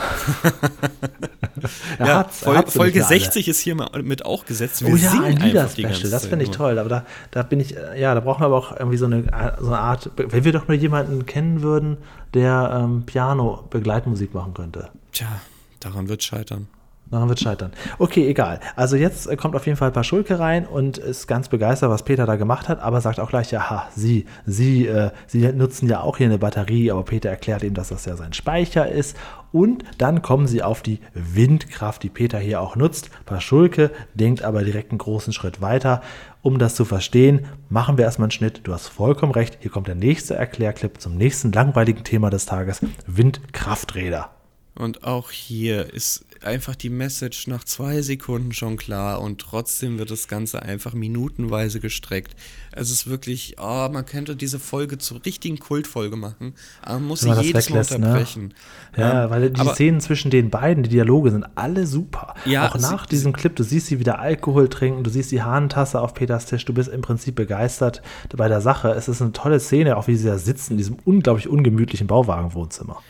ja, hat's, Vol hat's Folge 60 ist hier mit auch gesetzt. Wir oh ja, ein Lieder-Special, das finde ich toll. Aber da, da bin ich, äh, ja, da brauchen wir aber auch irgendwie so eine, so eine Art, wenn wir doch nur jemanden kennen würden, der ähm, Piano-Begleitmusik machen könnte. Tja, daran wird scheitern. Daran wird scheitern. Okay, egal. Also jetzt äh, kommt auf jeden Fall Paschulke rein und ist ganz begeistert, was Peter da gemacht hat, aber sagt auch gleich, ja, Sie, Sie, äh, Sie nutzen ja auch hier eine Batterie, aber Peter erklärt ihm, dass das ja sein Speicher ist. Und dann kommen sie auf die Windkraft, die Peter hier auch nutzt. Paschulke denkt aber direkt einen großen Schritt weiter. Um das zu verstehen, machen wir erstmal einen Schnitt. Du hast vollkommen recht. Hier kommt der nächste Erklärclip zum nächsten langweiligen Thema des Tages: Windkrafträder. Und auch hier ist einfach die Message nach zwei Sekunden schon klar und trotzdem wird das Ganze einfach minutenweise gestreckt. Es ist wirklich, oh, man könnte diese Folge zur richtigen Kultfolge machen, aber man muss sie jedes Mal ne? unterbrechen. Ne? Ja, ja, weil die aber, Szenen zwischen den beiden, die Dialoge sind alle super. Ja, auch nach sie, diesem Clip, du siehst sie wieder Alkohol trinken, du siehst die Hahnentasse auf Peters Tisch, du bist im Prinzip begeistert bei der Sache. Es ist eine tolle Szene, auch wie sie da sitzen in diesem unglaublich ungemütlichen Bauwagenwohnzimmer.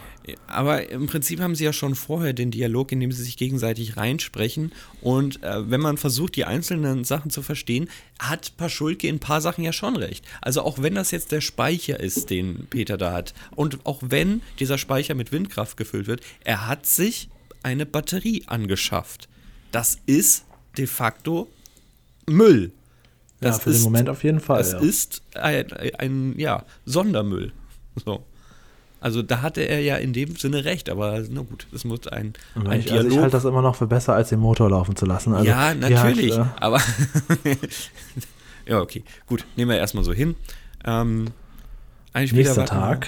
Aber im Prinzip haben sie ja schon vorher den Dialog, in dem sie sich gegenseitig reinsprechen. Und äh, wenn man versucht, die einzelnen Sachen zu verstehen, hat Paschulke in ein paar Sachen ja schon recht. Also auch wenn das jetzt der Speicher ist, den Peter da hat, und auch wenn dieser Speicher mit Windkraft gefüllt wird, er hat sich eine Batterie angeschafft. Das ist de facto Müll. Das ja, für ist, den Moment auf jeden Fall. Das ja. ist ein, ein, ja, Sondermüll. So. Also da hatte er ja in dem Sinne recht, aber na gut, es muss ein, ein ich, Dialog. Also ich halte das immer noch für besser, als den Motor laufen zu lassen. Also, ja, natürlich, halt, äh, aber ja, okay, gut, nehmen wir erstmal so hin. Ähm, Nächster Tag,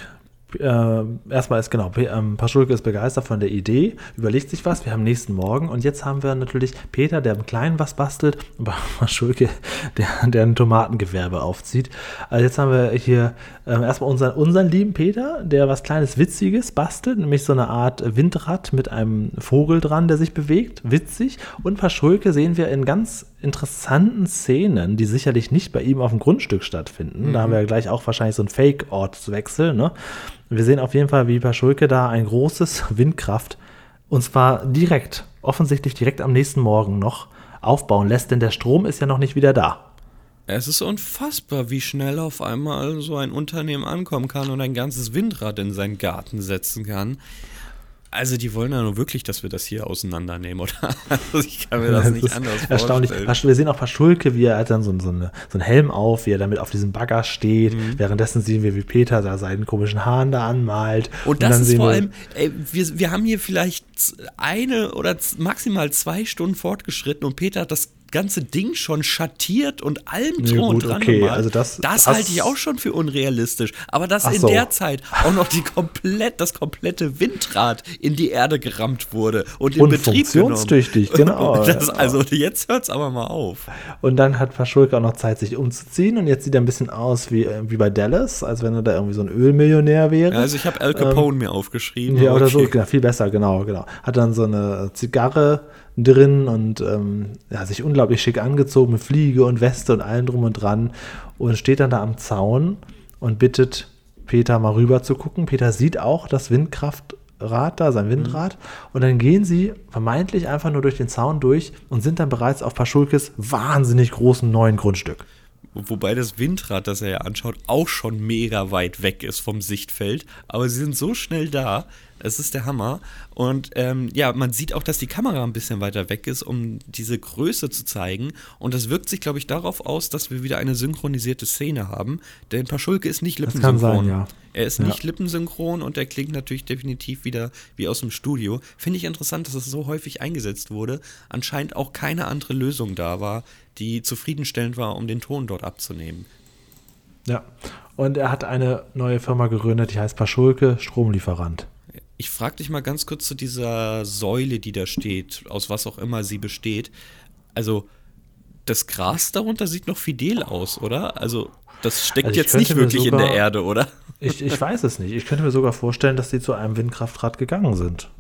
äh, erstmal ist genau, ähm, Paschulke ist begeistert von der Idee, überlegt sich was, wir haben nächsten Morgen und jetzt haben wir natürlich Peter, der im Kleinen was bastelt und Paschulke, der, der ein Tomatengewerbe aufzieht. Also jetzt haben wir hier äh, erstmal unseren, unseren lieben Peter, der was Kleines Witziges bastelt, nämlich so eine Art Windrad mit einem Vogel dran, der sich bewegt, witzig. Und Paschulke sehen wir in ganz interessanten Szenen, die sicherlich nicht bei ihm auf dem Grundstück stattfinden. Mhm. Da haben wir ja gleich auch wahrscheinlich so einen Fake-Ortswechsel, ne? Wir sehen auf jeden Fall, wie Paschulke da ein großes Windkraft, und zwar direkt, offensichtlich direkt am nächsten Morgen noch, aufbauen lässt, denn der Strom ist ja noch nicht wieder da. Es ist unfassbar, wie schnell auf einmal so ein Unternehmen ankommen kann und ein ganzes Windrad in seinen Garten setzen kann. Also die wollen ja nur wirklich, dass wir das hier auseinandernehmen, oder? Also ich kann mir das, Das nicht anders erstaunlich. vorstellen. Pasch- Wir sehen auch Paschulke, wie er hat dann so, so, eine, so einen Helm auf, wie er damit auf diesem Bagger steht. Mhm. Währenddessen sehen wir, wie Peter da seinen komischen Haaren da anmalt. Und das dann ist sehen vor wir- allem, ey, wir, wir haben hier vielleicht eine oder maximal zwei Stunden fortgeschritten und Peter hat das ganze Ding schon schattiert und allem drum und dran okay, gemalt. also das- das halte ich auch schon für unrealistisch. Aber dass in so. der Zeit auch noch die komplett, das komplette Windrad in die Erde gerammt wurde und in Und Betrieb funktionstüchtig, genommen. genau. Das, also jetzt hört es aber mal auf. Und dann hat Paschulke auch noch Zeit, sich umzuziehen. Und jetzt sieht er ein bisschen aus wie, äh, wie bei Dallas, als wenn er da irgendwie so ein Ölmillionär wäre. Also ich habe Al Capone mir aufgeschrieben. Ähm, Ja, oder so, okay. genau, viel besser, genau, genau. Hat dann so eine Zigarre drin und ähm, ja, sich unglaublich schick angezogen mit Fliege und Weste und allem drum und dran und steht dann da am Zaun und bittet Peter mal rüber zu gucken. Peter sieht auch das Windkraftrad da, sein Windrad. Und dann gehen sie vermeintlich einfach nur durch den Zaun durch und sind dann bereits auf Paschulkes wahnsinnig großen neuen Grundstück. Wobei das Windrad, das er ja anschaut, auch schon mega weit weg ist vom Sichtfeld. Aber sie sind so schnell da. Es ist der Hammer. Und ähm, ja, man sieht auch, dass die Kamera ein bisschen weiter weg ist, um diese Größe zu zeigen. Und das wirkt sich, glaube ich, darauf aus, dass wir wieder eine synchronisierte Szene haben. Denn Paschulke ist nicht kann lippensynchron. sein, ja. Er ist Ja. nicht lippensynchron und er klingt natürlich definitiv wieder wie aus dem Studio. Finde ich interessant, dass es so häufig eingesetzt wurde. Anscheinend auch keine andere Lösung da war, die zufriedenstellend war, um den Ton dort abzunehmen. Ja. Und er hat eine neue Firma gegründet, die heißt Paschulke Stromlieferant. Ich frage dich mal ganz kurz zu dieser Säule, die da steht, aus was auch immer sie besteht. Also, das Gras darunter sieht noch fidel aus, oder? Also, das steckt Also jetzt nicht wirklich in sogar- der Erde, oder? Ich, ich weiß es nicht. Ich könnte mir sogar vorstellen, dass die zu einem Windkraftrad gegangen sind.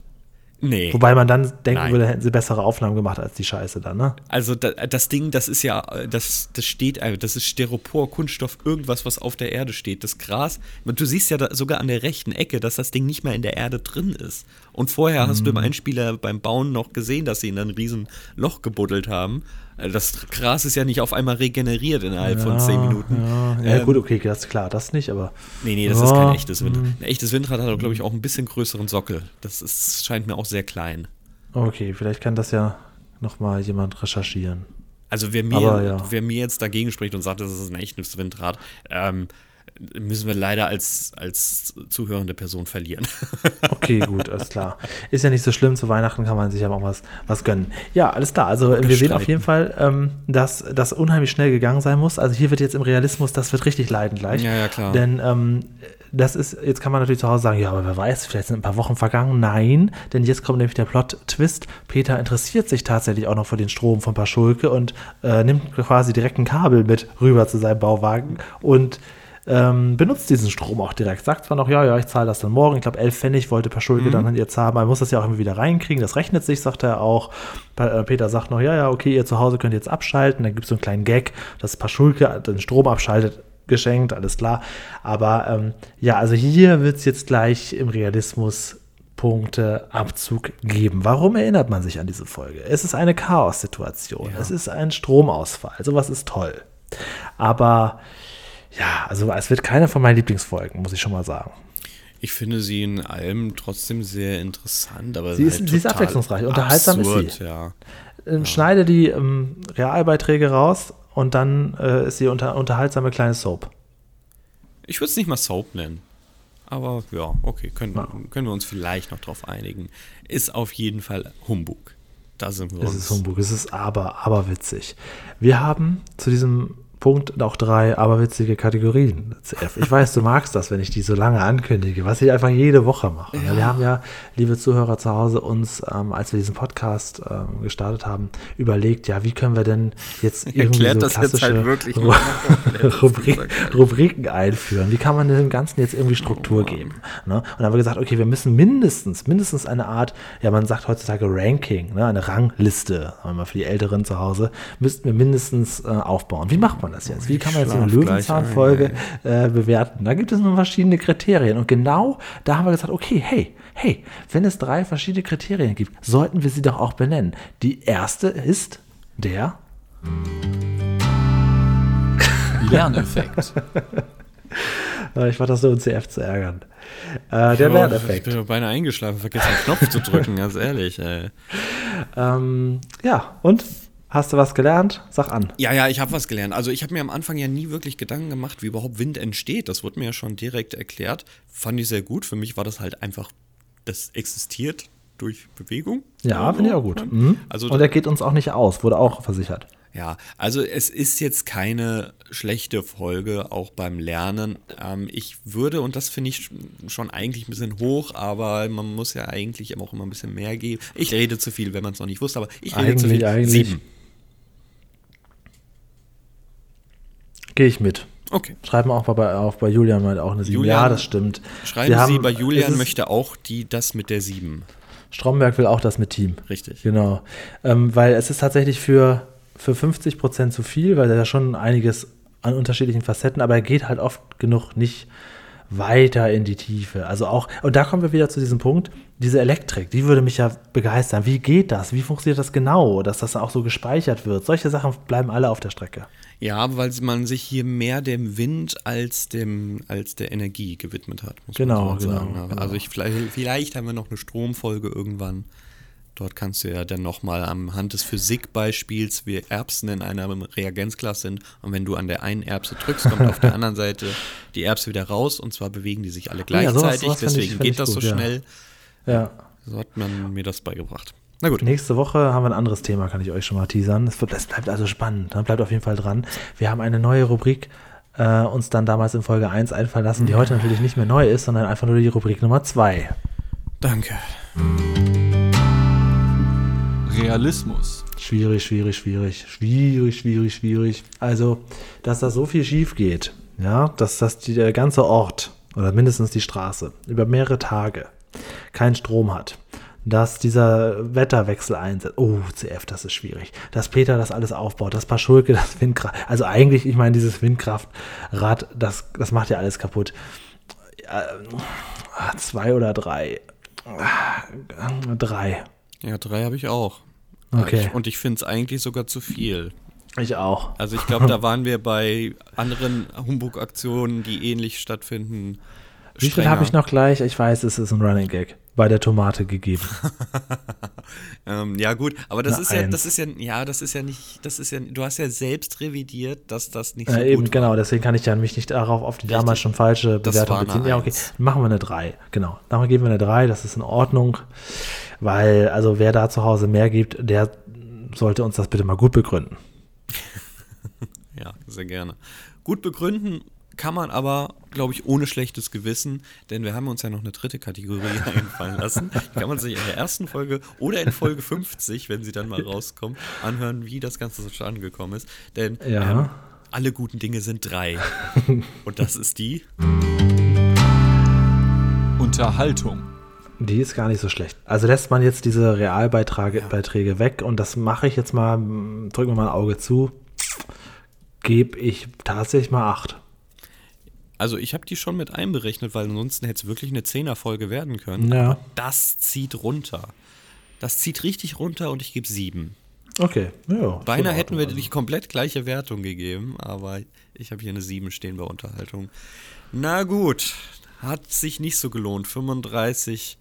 Nee. Wobei man dann denken Nein. würde, hätten sie bessere Aufnahmen gemacht als die Scheiße dann, ne? Also da, das Ding, das ist ja, das, das steht, einfach, das ist Styropor, Kunststoff, irgendwas, was auf der Erde steht. Das Gras, du siehst ja da sogar an der rechten Ecke, dass das Ding nicht mehr in der Erde drin ist. Und vorher hast Mhm. du im Einspieler beim Bauen noch gesehen, dass sie in ein riesen Loch gebuddelt haben. Also Das Gras ist ja nicht auf einmal regeneriert innerhalb von zehn Minuten. Ja, ja Ähm, gut, okay, das ist klar, das nicht, aber. Nee, nee, das ist kein Ja, echtes Windrad. Ein echtes Windrad hat, glaube ich, auch ein bisschen größeren Sockel. Das ist, scheint mir auch sehr klein. Okay, vielleicht kann das ja nochmal jemand recherchieren. Also wer mir, ja. wer mir jetzt dagegen spricht und sagt, das ist ein echtes Windrad, ähm, müssen wir leider als, als zuhörende Person verlieren. Okay, gut, alles klar. Ist ja nicht so schlimm, zu Weihnachten kann man sich aber auch was, was gönnen. Ja, alles klar. Also wir sehen auf jeden Fall, ähm, dass das unheimlich schnell gegangen sein muss. Also hier wird jetzt im Realismus, das wird richtig leiden gleich. Ja, ja, klar. Denn ähm, das ist, jetzt kann man natürlich zu Hause sagen, ja, aber wer weiß, vielleicht sind ein paar Wochen vergangen. Nein, denn jetzt kommt nämlich der Plot-Twist. Peter interessiert sich tatsächlich auch noch für den Strom von Paschulke und äh, nimmt quasi direkt ein Kabel mit rüber zu seinem Bauwagen und ähm, benutzt diesen Strom auch direkt. Sagt zwar noch, ja, ja, ich zahle das dann morgen. Ich glaube, 11 Pfennig wollte Paschulke dann jetzt haben. Man muss das ja auch irgendwie wieder reinkriegen. Das rechnet sich, sagt er auch. Äh, Peter sagt noch, ja, ja, okay, ihr zu Hause könnt jetzt abschalten. Dann gibt es so einen kleinen Gag, dass Paschulke den Strom abschaltet. Geschenkt, alles klar. Aber ähm, ja, also hier wird es jetzt gleich im Realismus Punkteabzug geben. Warum erinnert man sich an diese Folge? Es ist eine Chaos-Situation. Es ist ein Stromausfall. Sowas ist toll. Aber ja, also es wird keine von meinen Lieblingsfolgen, muss ich schon mal sagen. Ich finde sie in allem trotzdem sehr interessant, aber Sie ist- sie ist abwechslungsreich, unterhaltsam ist absurd, sie. Ja. Ähm, Schneide die ähm, Realbeiträge raus und dann äh, ist sie unter, unterhaltsame kleine Soap. Ich würde es nicht mal Soap nennen. Aber ja, okay, können, können wir uns vielleicht noch drauf einigen. Ist auf jeden Fall Humbug. Da sind wir Es uns. ist Humbug, es ist aber, aber witzig. Wir haben zu diesem Punkt auch drei aberwitzige Kategorien. Ich weiß, du magst das, wenn ich die so lange ankündige, was ich einfach jede Woche mache. Wir haben ja, liebe Zuhörer zu Hause, uns, ähm, als wir diesen Podcast ähm, gestartet haben, überlegt, ja, wie können wir denn jetzt irgendwie Erklärt so das jetzt klassische halt wirklich Ru komplett. Rubrik, Rubriken einführen? Wie kann man dem Ganzen jetzt irgendwie Struktur geben? Ne? Und dann haben wir gesagt, okay, wir müssen mindestens, mindestens eine Art, ja, man sagt heutzutage Ranking, ne? eine Rangliste, sagen wir mal für die Älteren zu Hause, müssten wir mindestens äh, aufbauen. Wie macht man das jetzt? Wie kann man jetzt so eine Löwenzahn-Folge äh, bewerten? Da gibt es nur verschiedene Kriterien. Und genau da haben wir gesagt, okay, hey, hey, wenn es drei verschiedene Kriterien gibt, sollten wir sie doch auch benennen. Die erste ist der Lerneffekt. Ich war das so, CF zu ärgern. Äh, der Lerneffekt. Ich bin beinahe eingeschlafen, vergessen, den Knopf zu drücken, ganz ehrlich. Ey. Ähm, ja, und? Hast du was gelernt? Sag an. Ja, ja, ich habe was gelernt. Also ich habe mir am Anfang ja nie wirklich Gedanken gemacht, wie überhaupt Wind entsteht. Das wurde mir ja schon direkt erklärt. Fand ich sehr gut. Für mich war das halt einfach, das existiert durch Bewegung. Ja, finde ich auch gut. Mhm. Also, Und er geht uns auch nicht aus, wurde auch versichert. Ja, also es ist jetzt keine schlechte Folge, auch beim Lernen. Ähm, ich würde, und das finde ich schon eigentlich ein bisschen hoch, aber man muss ja eigentlich auch immer ein bisschen mehr geben. Ich rede zu viel, wenn man es noch nicht wusste, aber ich rede Eigentlich, zu viel. eigentlich. Sieben. Gehe ich mit. Okay. Schreiben auch bei, auch bei Julian mal auch eine 7. Julian, ja, das stimmt. Schreiben Sie, haben- bei es Julian möchte auch die das mit der 7. Stromberg will auch das mit Team. Richtig. Genau. Ähm, weil es ist tatsächlich für, für 50 Prozent zu viel, weil er ja schon einiges an unterschiedlichen Facetten, aber er geht halt oft genug nicht weiter in die Tiefe. Also auch, und da kommen wir wieder zu diesem Punkt, diese Elektrik, die würde mich ja begeistern. Wie geht das? Wie funktioniert das genau, dass das auch so gespeichert wird? Solche Sachen bleiben alle auf der Strecke. Ja, weil man sich hier mehr dem Wind als dem als der Energie gewidmet hat, muss Genau, man so sagen. genau, Aber genau. Also ich, vielleicht, vielleicht haben wir noch eine Stromfolge irgendwann. Dort kannst du ja dann nochmal am Hand des Physikbeispiels, wie Erbsen in einer Reagenzglas sind, und wenn du an der einen Erbse drückst, kommt auf der anderen Seite die Erbse wieder raus, und zwar bewegen die sich alle Ja, sowas- gleichzeitig, sowas ich- deswegen find geht ich das gut, so ja. schnell. Ja. So hat man mir das beigebracht. Na gut. Nächste Woche haben wir ein anderes Thema, kann ich euch schon mal teasern. Es, wird, es bleibt also spannend. Dann bleibt auf jeden Fall dran. Wir haben eine neue Rubrik äh, uns dann damals in Folge 1 einfallen lassen, die heute natürlich nicht mehr neu ist, sondern einfach nur die Rubrik Nummer 2. Danke. Realismus. Schwierig, schwierig, schwierig, schwierig, schwierig, schwierig. Also, dass da so viel schief geht, ja, dass das die, der ganze Ort oder mindestens die Straße über mehrere Tage keinen Strom hat, dass dieser Wetterwechsel einsetzt. Oh, CF, das ist schwierig. Dass Peter das alles aufbaut, dass Paschulke das Windkraft, also eigentlich, ich meine, dieses Windkraftrad, das, das macht ja alles kaputt. Ja, zwei oder drei? Ah, Drei. Ja, drei habe ich auch. Okay. Ich, und ich finde es eigentlich sogar zu viel. Ich auch. Also ich glaube, da waren wir bei anderen Humbug-Aktionen, die ähnlich stattfinden. Wie viel habe ich noch gleich? Ich weiß, es ist ein Running Gag bei der Tomate gegeben. Ähm, ja gut, aber das Eine ist ja, Eins. das ist ja, ja, das ist ja nicht, das ist ja, du hast ja selbst revidiert, dass das nicht so äh, gut eben, war. genau, deswegen kann ich ja mich nicht darauf auf die damals schon falsche Bewertung beziehen. Ja, okay, dann machen wir eine 3. Genau. Dann geben wir eine 3, das ist in Ordnung. Weil, also wer da zu Hause mehr gibt, der sollte uns das bitte mal gut begründen. Ja, sehr gerne. Gut begründen kann man aber, glaube ich, ohne schlechtes Gewissen, denn wir haben uns ja noch eine dritte Kategorie einfallen lassen. Die kann man sich in der ersten Folge oder in Folge 50, wenn sie dann mal rauskommt, anhören, wie das Ganze so zustande gekommen ist. Denn Ja. ähm, alle guten Dinge sind drei. Und das ist die. Unterhaltung. Die ist gar nicht so schlecht. Also lässt man jetzt diese Realbeiträge Beiträge weg und das mache ich jetzt mal, drücken wir mal ein Auge zu, gebe ich tatsächlich mal 8. Also ich habe die schon mit einberechnet, weil ansonsten hätte es wirklich eine Zehner-Folge werden können. Ja. Aber das zieht runter. Das zieht richtig runter und ich gebe sieben. Okay, ja. Beinahe hätten wir Ordnung. die komplett gleiche Wertung gegeben, aber ich habe hier eine 7 stehen bei Na gut, hat sich nicht so gelohnt. 35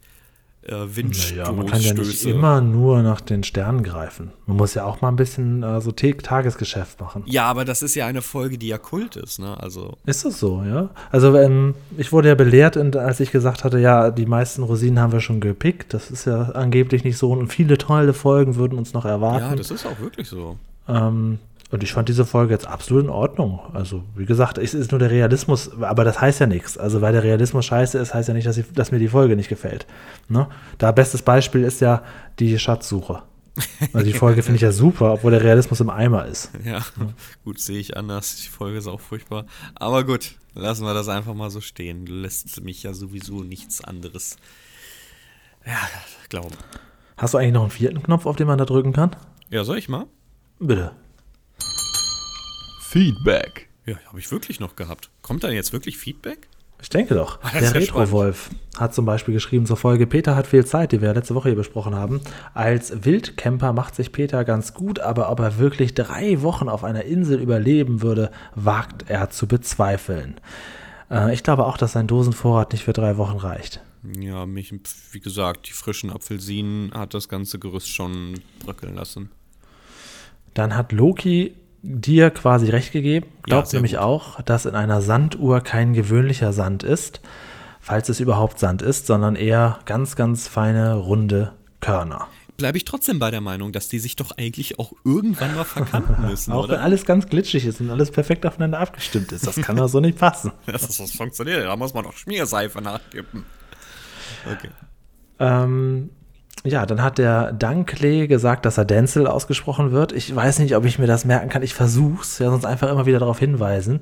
äh, Windstöße. Naja, man kann ja nicht immer nur nach den Sternen greifen. Man muss ja auch mal ein bisschen äh, so Tagesgeschäft machen. Ja, aber das ist ja eine Folge, die ja Kult ist, ne? Also, Ist das so, ja? Also ähm, ich wurde ja belehrt, als ich gesagt hatte, ja, die meisten Rosinen haben wir schon gepickt. Das ist ja angeblich nicht so. Und viele tolle Folgen würden uns noch erwarten. ja, das ist auch wirklich so. Ähm, und ich fand diese Folge jetzt absolut in Ordnung. Also, wie gesagt, es ist nur der Realismus, aber das heißt ja nichts. Also, weil der Realismus scheiße ist, heißt ja nicht, dass, ich, dass mir die Folge nicht gefällt. Ne? Da bestes Beispiel ist ja die Schatzsuche. Also, die Folge finde ich ja super, obwohl der Realismus im Eimer ist. Ja, gut, sehe ich anders. Die Folge ist auch furchtbar. Aber gut, lassen wir das einfach mal so stehen. Du lässt mich ja sowieso nichts anderes ja, glauben. Hast du eigentlich noch einen vierten Knopf, auf den man da drücken kann? Ja, soll ich mal? Bitte. Feedback. Ja, habe ich wirklich noch gehabt. Kommt dann jetzt wirklich Feedback? Ich denke doch. Ah, das Der Retro-Wolf hat zum Beispiel geschrieben zur Folge, Peter hat viel Zeit, die wir letzte Woche hier besprochen haben. Als Wildcamper macht sich Peter ganz gut, aber ob er wirklich drei Wochen auf einer Insel überleben würde, wagt er zu bezweifeln. Äh, ich glaube auch, dass sein Dosenvorrat nicht für drei Wochen reicht. Ja, mich, wie gesagt, die frischen Apfelsinen hat das ganze Gerüst schon bröckeln lassen. Dann hat Loki dir quasi recht gegeben. Glaubt sehr nämlich gut. auch, dass in einer Sanduhr kein gewöhnlicher Sand ist, falls es überhaupt Sand ist, sondern eher ganz, ganz feine, runde Körner. Bleibe ich trotzdem bei der Meinung, dass die sich doch eigentlich auch irgendwann mal verkanten müssen, Auch wenn oder? alles ganz glitschig ist und alles perfekt aufeinander abgestimmt ist. Das kann doch so nicht passen. Das, ist, das funktioniert, da muss man doch Schmierseife nachkippen. Okay. Ähm, ja, dann hat der Dunkley gesagt, dass er Denzel ausgesprochen wird. Ich weiß nicht, ob ich mir das merken kann. Ich versuch's, ja, sonst einfach immer wieder darauf hinweisen.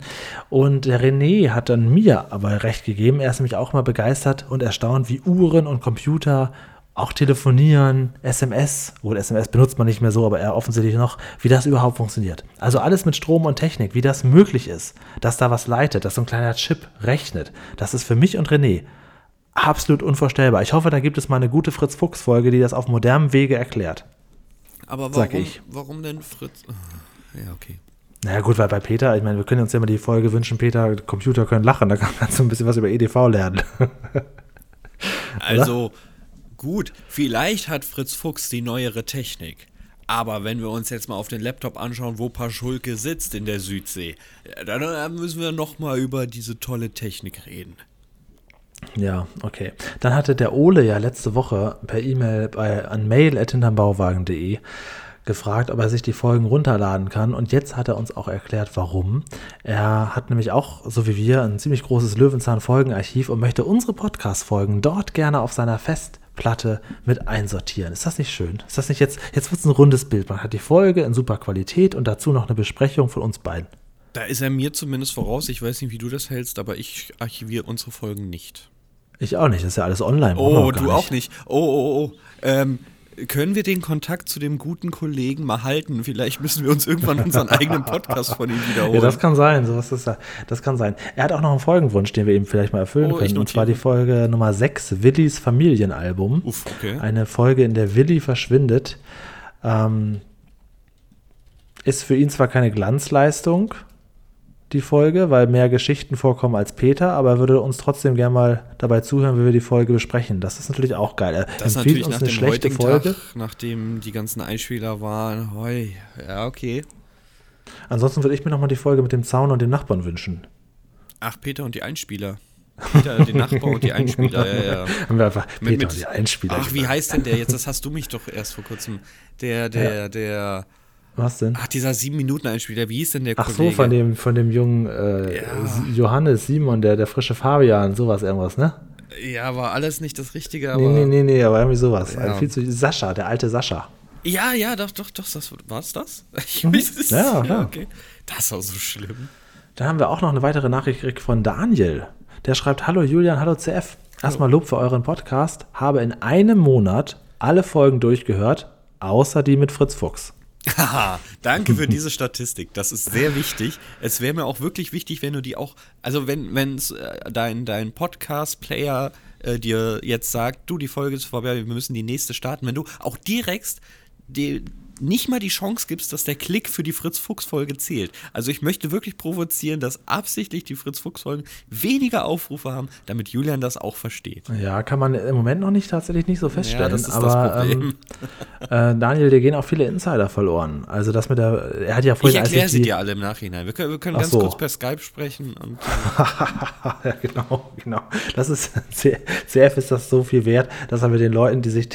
Und der René hat dann mir aber recht gegeben. Er ist nämlich auch mal begeistert und erstaunt, wie Uhren und Computer auch telefonieren, SMS, wohl SMS benutzt man nicht mehr so, aber er offensichtlich noch, wie das überhaupt funktioniert. Also alles mit Strom und Technik, wie das möglich ist, dass da was leitet, dass so ein kleiner Chip rechnet. Das ist für mich und René absolut unvorstellbar. Ich hoffe, da gibt es mal eine gute Fritz-Fuchs-Folge, die das auf modernem Wege erklärt. Aber Sag warum, ich. warum denn Fritz? Ja, okay. Naja, gut, weil bei Peter, ich meine, wir können uns ja immer die Folge wünschen, Peter, Computer können lachen, da kann man so ein bisschen was über EDV lernen. Also, gut, vielleicht hat Fritz Fuchs die neuere Technik. Aber wenn wir uns jetzt mal auf den Laptop anschauen, wo Paschulke sitzt in der Südsee, dann äh, müssen wir noch mal über diese tolle Technik reden. Ja, okay. Dann hatte der Ole ja letzte Woche per E-Mail an mail.hinternbauwagen.de gefragt, ob er sich die Folgen runterladen kann. Und jetzt hat er uns auch erklärt, warum. Er hat nämlich auch, so wie wir, ein ziemlich großes Löwenzahn-Folgenarchiv und möchte unsere Podcast-Folgen dort gerne auf seiner Festplatte mit einsortieren. Ist das nicht schön? Ist das nicht jetzt, jetzt wird es ein rundes Bild. Man hat die Folge in super Qualität und dazu noch eine Besprechung von uns beiden. Da ist er mir zumindest voraus. Ich weiß nicht, wie du das hältst, aber ich archiviere unsere Folgen nicht. Ich auch nicht, das ist ja alles online. Oh, gar du auch nicht. Oh, oh, oh. Ähm, können wir den Kontakt zu dem guten Kollegen mal halten? Vielleicht müssen wir uns irgendwann unseren eigenen Podcast von ihm wiederholen. Ja, das kann sein, sowas ist ja, das kann sein. Er hat auch noch einen Folgenwunsch, den wir ihm vielleicht mal erfüllen Oh, können. Und zwar die. Folge Nummer 6, Willis Familienalbum. Uff, okay. Eine Folge, in der Willi verschwindet. Ähm, ist für ihn zwar keine Glanzleistung, die Folge, weil mehr Geschichten vorkommen als Peter, aber er würde uns trotzdem gerne mal dabei zuhören, wie wir die Folge besprechen. Das ist natürlich auch geil. Er Das empfiehlt natürlich uns nach eine dem schlechte Folge. Tag, nachdem die ganzen Einspieler waren. Hoi. Ja, okay. Ansonsten würde ich mir nochmal die Folge mit dem Zaun und dem Nachbarn wünschen. Ach, Peter und die Einspieler. Peter, den Nachbar und die Einspieler, ja, ja. Haben wir einfach Mit- Peter mit- und die Einspieler. Ach, wie heißt denn der jetzt? Das hast du mich doch erst vor kurzem. Der, der, der. Was denn? Ach, dieser 7-Minuten-Einspieler. Wie hieß denn der Ach Kollege? so, von dem, von dem jungen äh, Ja. Johannes, Simon, der, der frische Fabian, sowas irgendwas, ne? Ja, war alles nicht das Richtige, aber. Nee, nee, nee, nee, aber irgendwie sowas. Ja. Also viel zu, Sascha, der alte Sascha. Ja, ja, doch, doch, doch. Das, war es das? Ich weiß es. Mhm. Ja, ja. okay. Das war so schlimm. Dann haben wir auch noch eine weitere Nachricht gekriegt von Daniel. Der schreibt: Hallo Julian, hallo CF. Erstmal Lob für euren Podcast. Habe in einem Monat alle Folgen durchgehört, außer die mit Fritz Fuchs. Haha, danke für diese Statistik. Das ist sehr wichtig. Es wäre mir auch wirklich wichtig, wenn du die auch, also wenn wenn's, äh, dein, dein Podcast-Player äh, dir jetzt sagt, du, die Folge ist vorbei, wir müssen die nächste starten, wenn du auch direkt die, nicht mal die Chance gibst, dass der Klick für die Fritz-Fuchs-Folge zählt. Also ich möchte wirklich provozieren, dass absichtlich die Fritz-Fuchs-Folgen weniger Aufrufe haben, damit Julian das auch versteht. Ja, kann man im Moment noch nicht tatsächlich nicht so feststellen. das ist das aber Problem. Ähm, äh, Daniel, dir gehen auch viele Insider verloren. Also das mit der, er hat ja Ich vorhin als erkläre ich sie die- dir alle im Nachhinein. Wir können, wir können ganz so. kurz per Skype sprechen und ja, genau, genau. Das ist, CF ist das so viel wert, dass er mit den Leuten, die sich.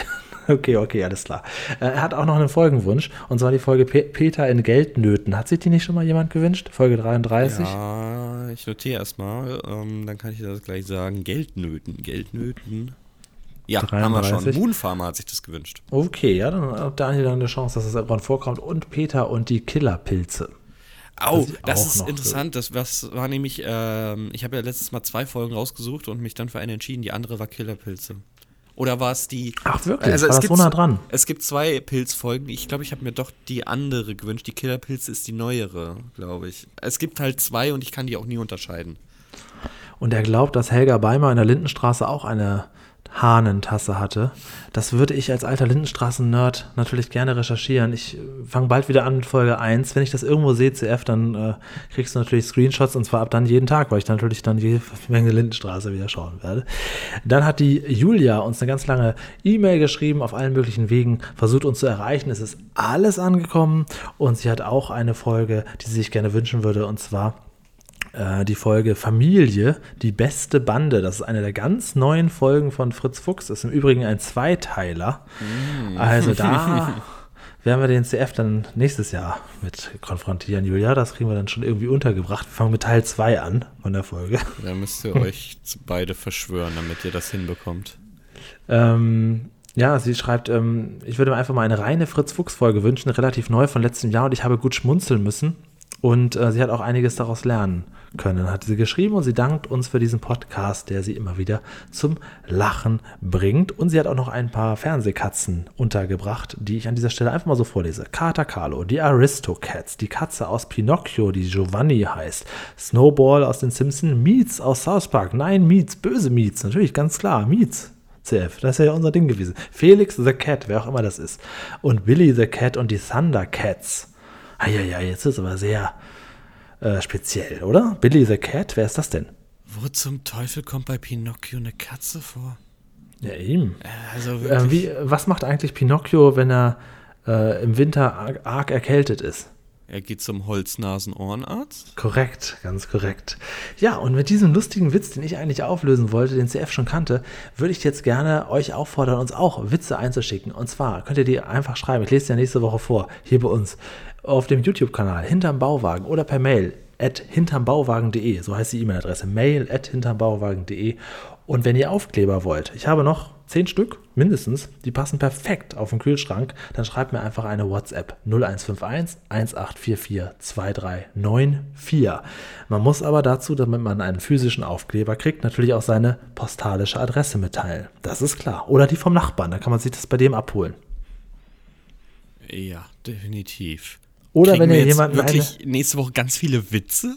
Okay, okay, alles klar. Äh, Er hat auch noch einen Folgenwunsch, und zwar die Folge Pe Peter in Geldnöten. Hat sich die nicht schon mal jemand gewünscht? Folge 33? Ja, ich notiere erstmal, ähm, dann kann ich dir das gleich sagen. Geldnöten, Geldnöten. Ja, haben wir schon. 33. Moonfarmer hat sich das gewünscht. Okay, ja, dann hat Daniel dann eine Chance, dass es irgendwann vorkommt. Und Peter und die Killerpilze. Au, das ist interessant. Das was war nämlich, ähm, ich habe ja letztes Mal zwei Folgen rausgesucht und mich dann für eine entschieden. Die andere war Killerpilze. Oder war es die. Ach, wirklich? Also War es das gibt, so nah dran? Es gibt zwei Pilzfolgen. Ich glaube, ich habe mir doch die andere gewünscht. Die Killerpilze ist die neuere, glaube ich. Es gibt halt zwei und ich kann die auch nie unterscheiden. Und er glaubt, dass Helga Beimer in der Lindenstraße auch eine Hahnentasse hatte. Das würde ich als alter Lindenstraßen-Nerd natürlich gerne recherchieren. Ich fange bald wieder an mit Folge 1. Wenn ich das irgendwo sehe, CF, dann äh, kriegst du natürlich Screenshots und zwar ab dann jeden Tag, weil ich dann natürlich dann jede Menge Lindenstraße wieder schauen werde. Dann hat die Julia uns eine ganz lange E-Mail geschrieben, auf allen möglichen Wegen versucht uns zu erreichen. Es ist alles angekommen und sie hat auch eine Folge, die sie sich gerne wünschen würde und zwar äh, die Folge Familie, die beste Bande. Das ist eine der ganz neuen Folgen von Fritz Fuchs. Das ist im Übrigen ein Zweiteiler. Mm. Also da werden wir den CF dann nächstes Jahr mit konfrontieren, Julia. Das kriegen wir dann schon irgendwie untergebracht. Wir fangen mit Teil 2 an von der Folge. Da müsst ihr euch beide verschwören, damit ihr das hinbekommt. Ähm, ja, sie schreibt, ähm, ich würde mir einfach mal eine reine Fritz-Fuchs-Folge wünschen, relativ neu von letztem Jahr und ich habe gut schmunzeln müssen. Und äh, sie hat auch einiges daraus lernen können, hat sie geschrieben und sie dankt uns für diesen Podcast, der sie immer wieder zum Lachen bringt. Und sie hat auch noch ein paar Fernsehkatzen untergebracht, die ich an dieser Stelle einfach mal so vorlese. Kater Carlo, die Aristocats, die Katze aus Pinocchio, die Giovanni heißt, Snowball aus den Simpsons, Meets aus South Park, nein, Meets, böse Meets, natürlich, ganz klar, Meets. CF, das ist ja unser Ding gewesen. Felix the Cat, wer auch immer das ist. Und Billy the Cat und die Thundercats. Ja, jetzt ist es aber sehr äh, speziell, oder? Billy the Cat, wer ist das denn? Wo zum Teufel kommt bei Pinocchio eine Katze vor? Ja, ihm. Äh, also äh, wie, was macht eigentlich Pinocchio, wenn er äh, im Winter arg, arg erkältet ist? Er geht zum Holznasen-Ohrenarzt? Korrekt, ganz korrekt. Ja, und mit diesem lustigen Witz, den ich eigentlich auflösen wollte, den CF schon kannte, würde ich jetzt gerne euch auffordern, uns auch Witze einzuschicken. Und zwar könnt ihr die einfach schreiben. Ich lese die ja nächste Woche vor, hier bei uns auf dem YouTube-Kanal hinterm Bauwagen oder per Mail at hintermbauwagen.de, so heißt die E-Mail-Adresse, mail at hintermbauwagen.de. Und wenn ihr Aufkleber wollt, ich habe noch zehn Stück mindestens, die passen perfekt auf den Kühlschrank, dann schreibt mir einfach eine WhatsApp 0151 1844 2394. Man muss aber dazu, damit man einen physischen Aufkleber kriegt, natürlich auch seine postalische Adresse mitteilen. Das ist klar. Oder die vom Nachbarn, dann kann man sich das bei dem abholen. Ja, definitiv. Oder Kriegen wenn ihr jemanden. Wirklich eine, nächste Woche ganz viele Witze?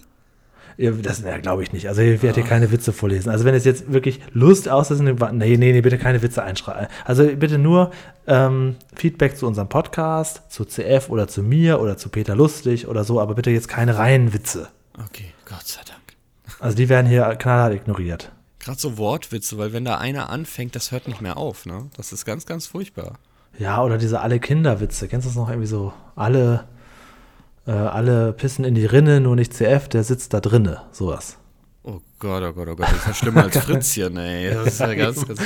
Das ja, glaube ich nicht. Also ich werde hier keine Witze vorlesen. Also wenn es jetzt wirklich Lust aus ist, nee, nee, nee, bitte keine Witze einschreiben. Also bitte nur ähm, Feedback zu unserem Podcast, zu CF oder zu mir oder zu Peter Lustig oder so, aber bitte jetzt keine reinen Witze. Okay, Gott sei Dank. Also die werden hier knallhart ignoriert. Gerade so Wortwitze, weil wenn da einer anfängt, das hört nicht mehr auf, ne? Das ist ganz, ganz furchtbar. Ja, oder diese alle Kinderwitze. Kennst du das noch irgendwie so? Alle äh, alle pissen in die Rinne, nur nicht CF, der sitzt da drinne, sowas. Oh Gott, oh Gott, oh Gott, das ist ja schlimmer als Fritzchen, ey. Das ist ja ganz, ganz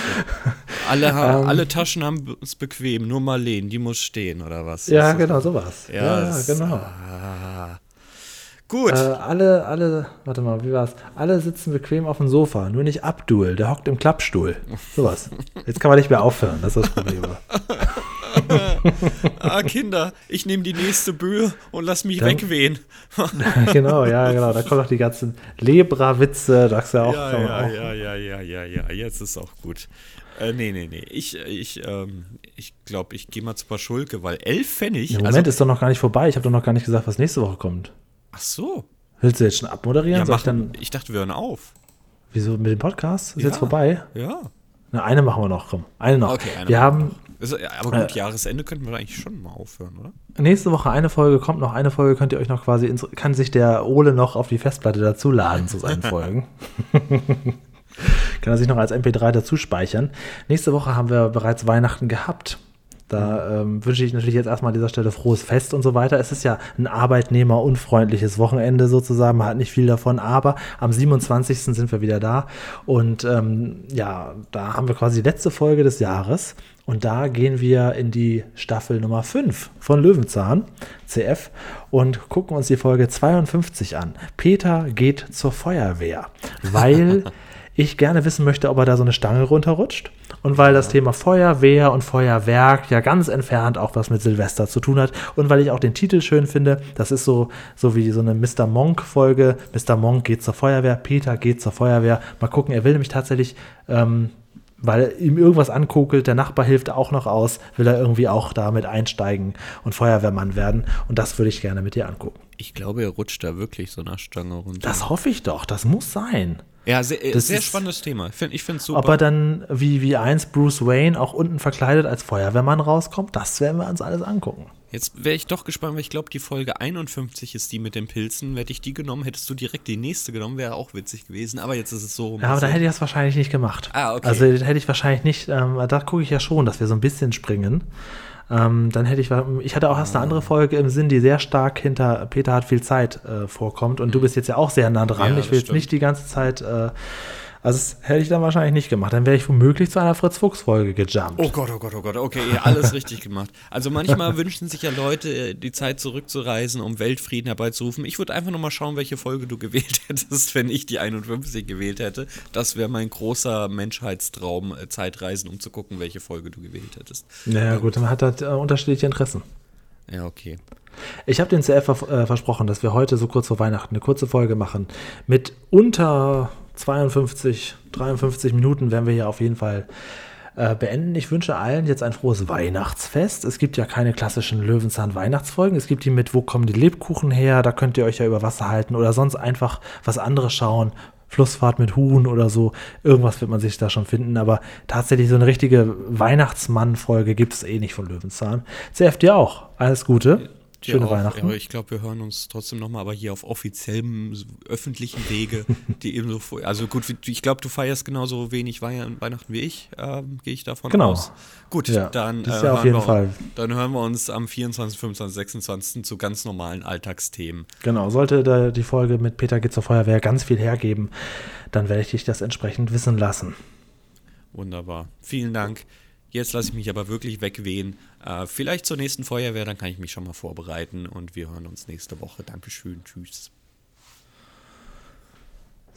alle, haben, ähm, alle Taschen haben es bequem, nur Marleen, die muss stehen, oder was? Ja, genau, sowas. Ja, ja genau. Ah. Gut. Äh, alle, alle, warte mal, wie war's? Alle sitzen bequem auf dem Sofa, nur nicht Abdul, der hockt im Klappstuhl. Sowas. Jetzt kann man nicht mehr aufhören, das ist das Problem. Ah, Kinder, ich nehme die nächste Böe und lass mich Dann, wegwehen. genau, ja, genau. Da kommen auch die ganzen Lebra-Witze, sagst du ja auch. Ja, ja, auch. ja, ja, ja, ja, ja, jetzt ist auch gut. Äh, nee, nee, nee. Ich, ich, ähm, ich glaube, ich gehe mal zu Paschulke, weil elf Pfennig. Ja, Moment, also, ist doch noch gar nicht vorbei. Ich habe doch noch gar nicht gesagt, was nächste Woche kommt. Ach so. Willst du jetzt schon abmoderieren? Ja, mach, ich, dann, ich dachte, wir hören auf. Wieso mit dem Podcast? Ist ja, jetzt vorbei? Ja. Na, eine machen wir noch, komm. Eine noch. Okay, eine wir haben aber gut, äh, Jahresende könnten wir eigentlich schon mal aufhören, oder? Nächste Woche eine Folge kommt noch, eine Folge könnt ihr euch noch quasi, ins, kann sich der Ole noch auf die Festplatte dazuladen zu seinen Folgen. kann er sich noch als MP3 dazu speichern. Nächste Woche haben wir bereits Weihnachten gehabt. Da ähm, wünsche ich natürlich jetzt erstmal an dieser Stelle frohes Fest und so weiter. Es ist ja ein arbeitnehmerunfreundliches Wochenende sozusagen. Man hat nicht viel davon, aber am 27. sind wir wieder da. Und ähm, ja, da haben wir quasi die letzte Folge des Jahres. Und da gehen wir in die Staffel Nummer 5 von Löwenzahn, CF, und gucken uns die Folge 52 an. Peter geht zur Feuerwehr, weil ich gerne wissen möchte, ob er da so eine Stange runterrutscht. Und weil das Thema Feuerwehr und Feuerwerk ja ganz entfernt auch was mit Silvester zu tun hat. Und weil ich auch den Titel schön finde, das ist so, so wie so eine Mr. Monk-Folge. Mr. Monk geht zur Feuerwehr, Peter geht zur Feuerwehr. Mal gucken, er will nämlich tatsächlich ähm, weil ihm irgendwas ankokelt, der Nachbar hilft auch noch aus, will er irgendwie auch damit einsteigen und Feuerwehrmann werden. Und das würde ich gerne mit dir angucken. Ich glaube, er rutscht da wirklich so einer Stange runter. Das hoffe ich doch, das muss sein. Ja, sehr, sehr spannendes Thema. Ich finde find's super. Ob er dann wie, wie einst Bruce Wayne auch unten verkleidet als Feuerwehrmann rauskommt, das werden wir uns alles angucken. Jetzt wäre ich doch gespannt, weil ich glaube, die Folge 51 ist die mit den Pilzen. Hätte ich die genommen, hättest du direkt die nächste genommen, wäre auch witzig gewesen. Aber jetzt ist es so. Ja, aber da hätte ich das wahrscheinlich nicht gemacht. Ah, okay. Also hätte ich wahrscheinlich nicht, ähm, da gucke ich ja schon, dass wir so ein bisschen springen. Ähm, dann hätte ich, ich hatte auch erst eine andere Folge im Sinn, die sehr stark hinter Peter hat viel Zeit äh, vorkommt. Und du bist jetzt ja auch sehr nah dran. Ja, ich will jetzt nicht die ganze Zeit, äh, also das hätte ich dann wahrscheinlich nicht gemacht. Dann wäre ich womöglich zu einer Fritz-Fuchs-Folge gejumpt. Oh Gott, oh Gott, oh Gott, okay, alles richtig gemacht. Also manchmal wünschen sich ja Leute, äh, die Zeit zurückzureisen, um Weltfrieden herbeizurufen. Ich würde einfach nur mal schauen, welche Folge du gewählt hättest, wenn ich die 51 gewählt hätte. Das wäre mein großer Menschheitstraum, äh, Zeitreisen, um zu gucken, welche Folge du gewählt hättest. Naja, gut, man hat halt äh, unterschiedliche Interessen. Ja, okay. Ich habe den CF äh, versprochen, dass wir heute so kurz vor Weihnachten eine kurze Folge machen. Mit unter 52, 53 Minuten werden wir hier auf jeden Fall äh, beenden. Ich wünsche allen jetzt ein frohes Weihnachtsfest. Es gibt ja keine klassischen Löwenzahn-Weihnachtsfolgen. Es gibt die mit Wo kommen die Lebkuchen her? Da könnt ihr euch ja über Wasser halten oder sonst einfach was anderes schauen. Flussfahrt mit Huhn oder so. Irgendwas wird man sich da schon finden. Aber tatsächlich so eine richtige Weihnachtsmann-Folge gibt es eh nicht von Löwenzahn. CF dir auch. Alles Gute. Schöne auch, Weihnachten. Ja, ich glaube, wir hören uns trotzdem nochmal, aber hier auf offiziellem, s- öffentlichen Wege, die ebenso vor. Also gut, ich glaube, du feierst genauso wenig Wei- Weihnachten wie ich, ähm, gehe ich davon Genau. aus. Gut, Ja, dann, äh, ja auf hören jeden wir, Fall. dann hören wir uns am 24., 25., 26. zu ganz normalen Alltagsthemen. Genau, sollte da die Folge mit Peter geht zur Feuerwehr ganz viel hergeben, dann werde ich dich das entsprechend wissen lassen. Wunderbar. Vielen Dank. Jetzt lasse ich mich aber wirklich wegwehen. Äh, vielleicht zur nächsten Feuerwehr, dann kann ich mich schon mal vorbereiten und wir hören uns nächste Woche. Dankeschön. Tschüss.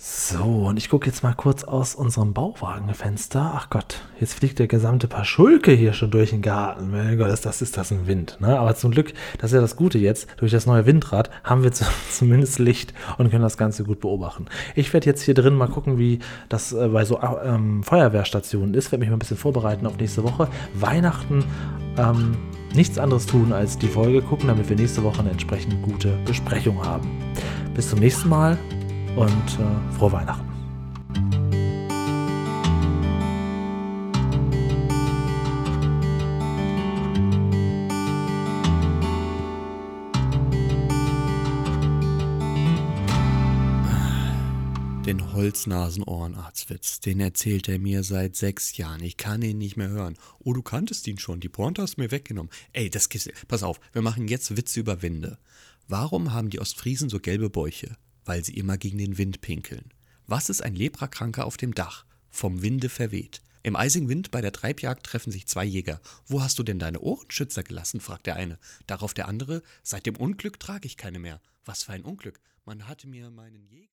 So, und ich gucke jetzt mal kurz aus unserem Bauwagenfenster. Ach Gott, jetzt fliegt der gesamte Paschulke hier schon durch den Garten. Mein Gott, ist das ist das ein Wind. Ne? Aber zum Glück, das ist ja das Gute jetzt, durch das neue Windrad haben wir zu, zumindest Licht und können das Ganze gut beobachten. Ich werde jetzt hier drin mal gucken, wie das äh, bei so ähm, Feuerwehrstationen ist. Werde mich mal ein bisschen vorbereiten auf nächste Woche. Weihnachten ähm, nichts anderes tun, als die Folge gucken, damit wir nächste Woche eine entsprechend gute Besprechung haben. Bis zum nächsten Mal und äh, frohe Weihnachten. Den Holznasenohrenarztwitz, den erzählt er mir seit sechs Jahren. Ich kann ihn nicht mehr hören. Oh, du kanntest ihn schon. Die Pointe hast du mir weggenommen. Ey, das gibt's. Pass auf, wir machen jetzt Witze über Winde. Warum haben die Ostfriesen so gelbe Bäuche? Weil sie immer gegen den Wind pinkeln. Was ist ein Leprakranker auf dem Dach? Vom Winde verweht. Im eisigen Wind bei der Treibjagd treffen sich zwei Jäger. Wo hast du denn deine Ohrenschützer gelassen? fragt der eine. Darauf der andere. Seit dem Unglück trage ich keine mehr. Was für ein Unglück. Man hatte mir meinen Jäger.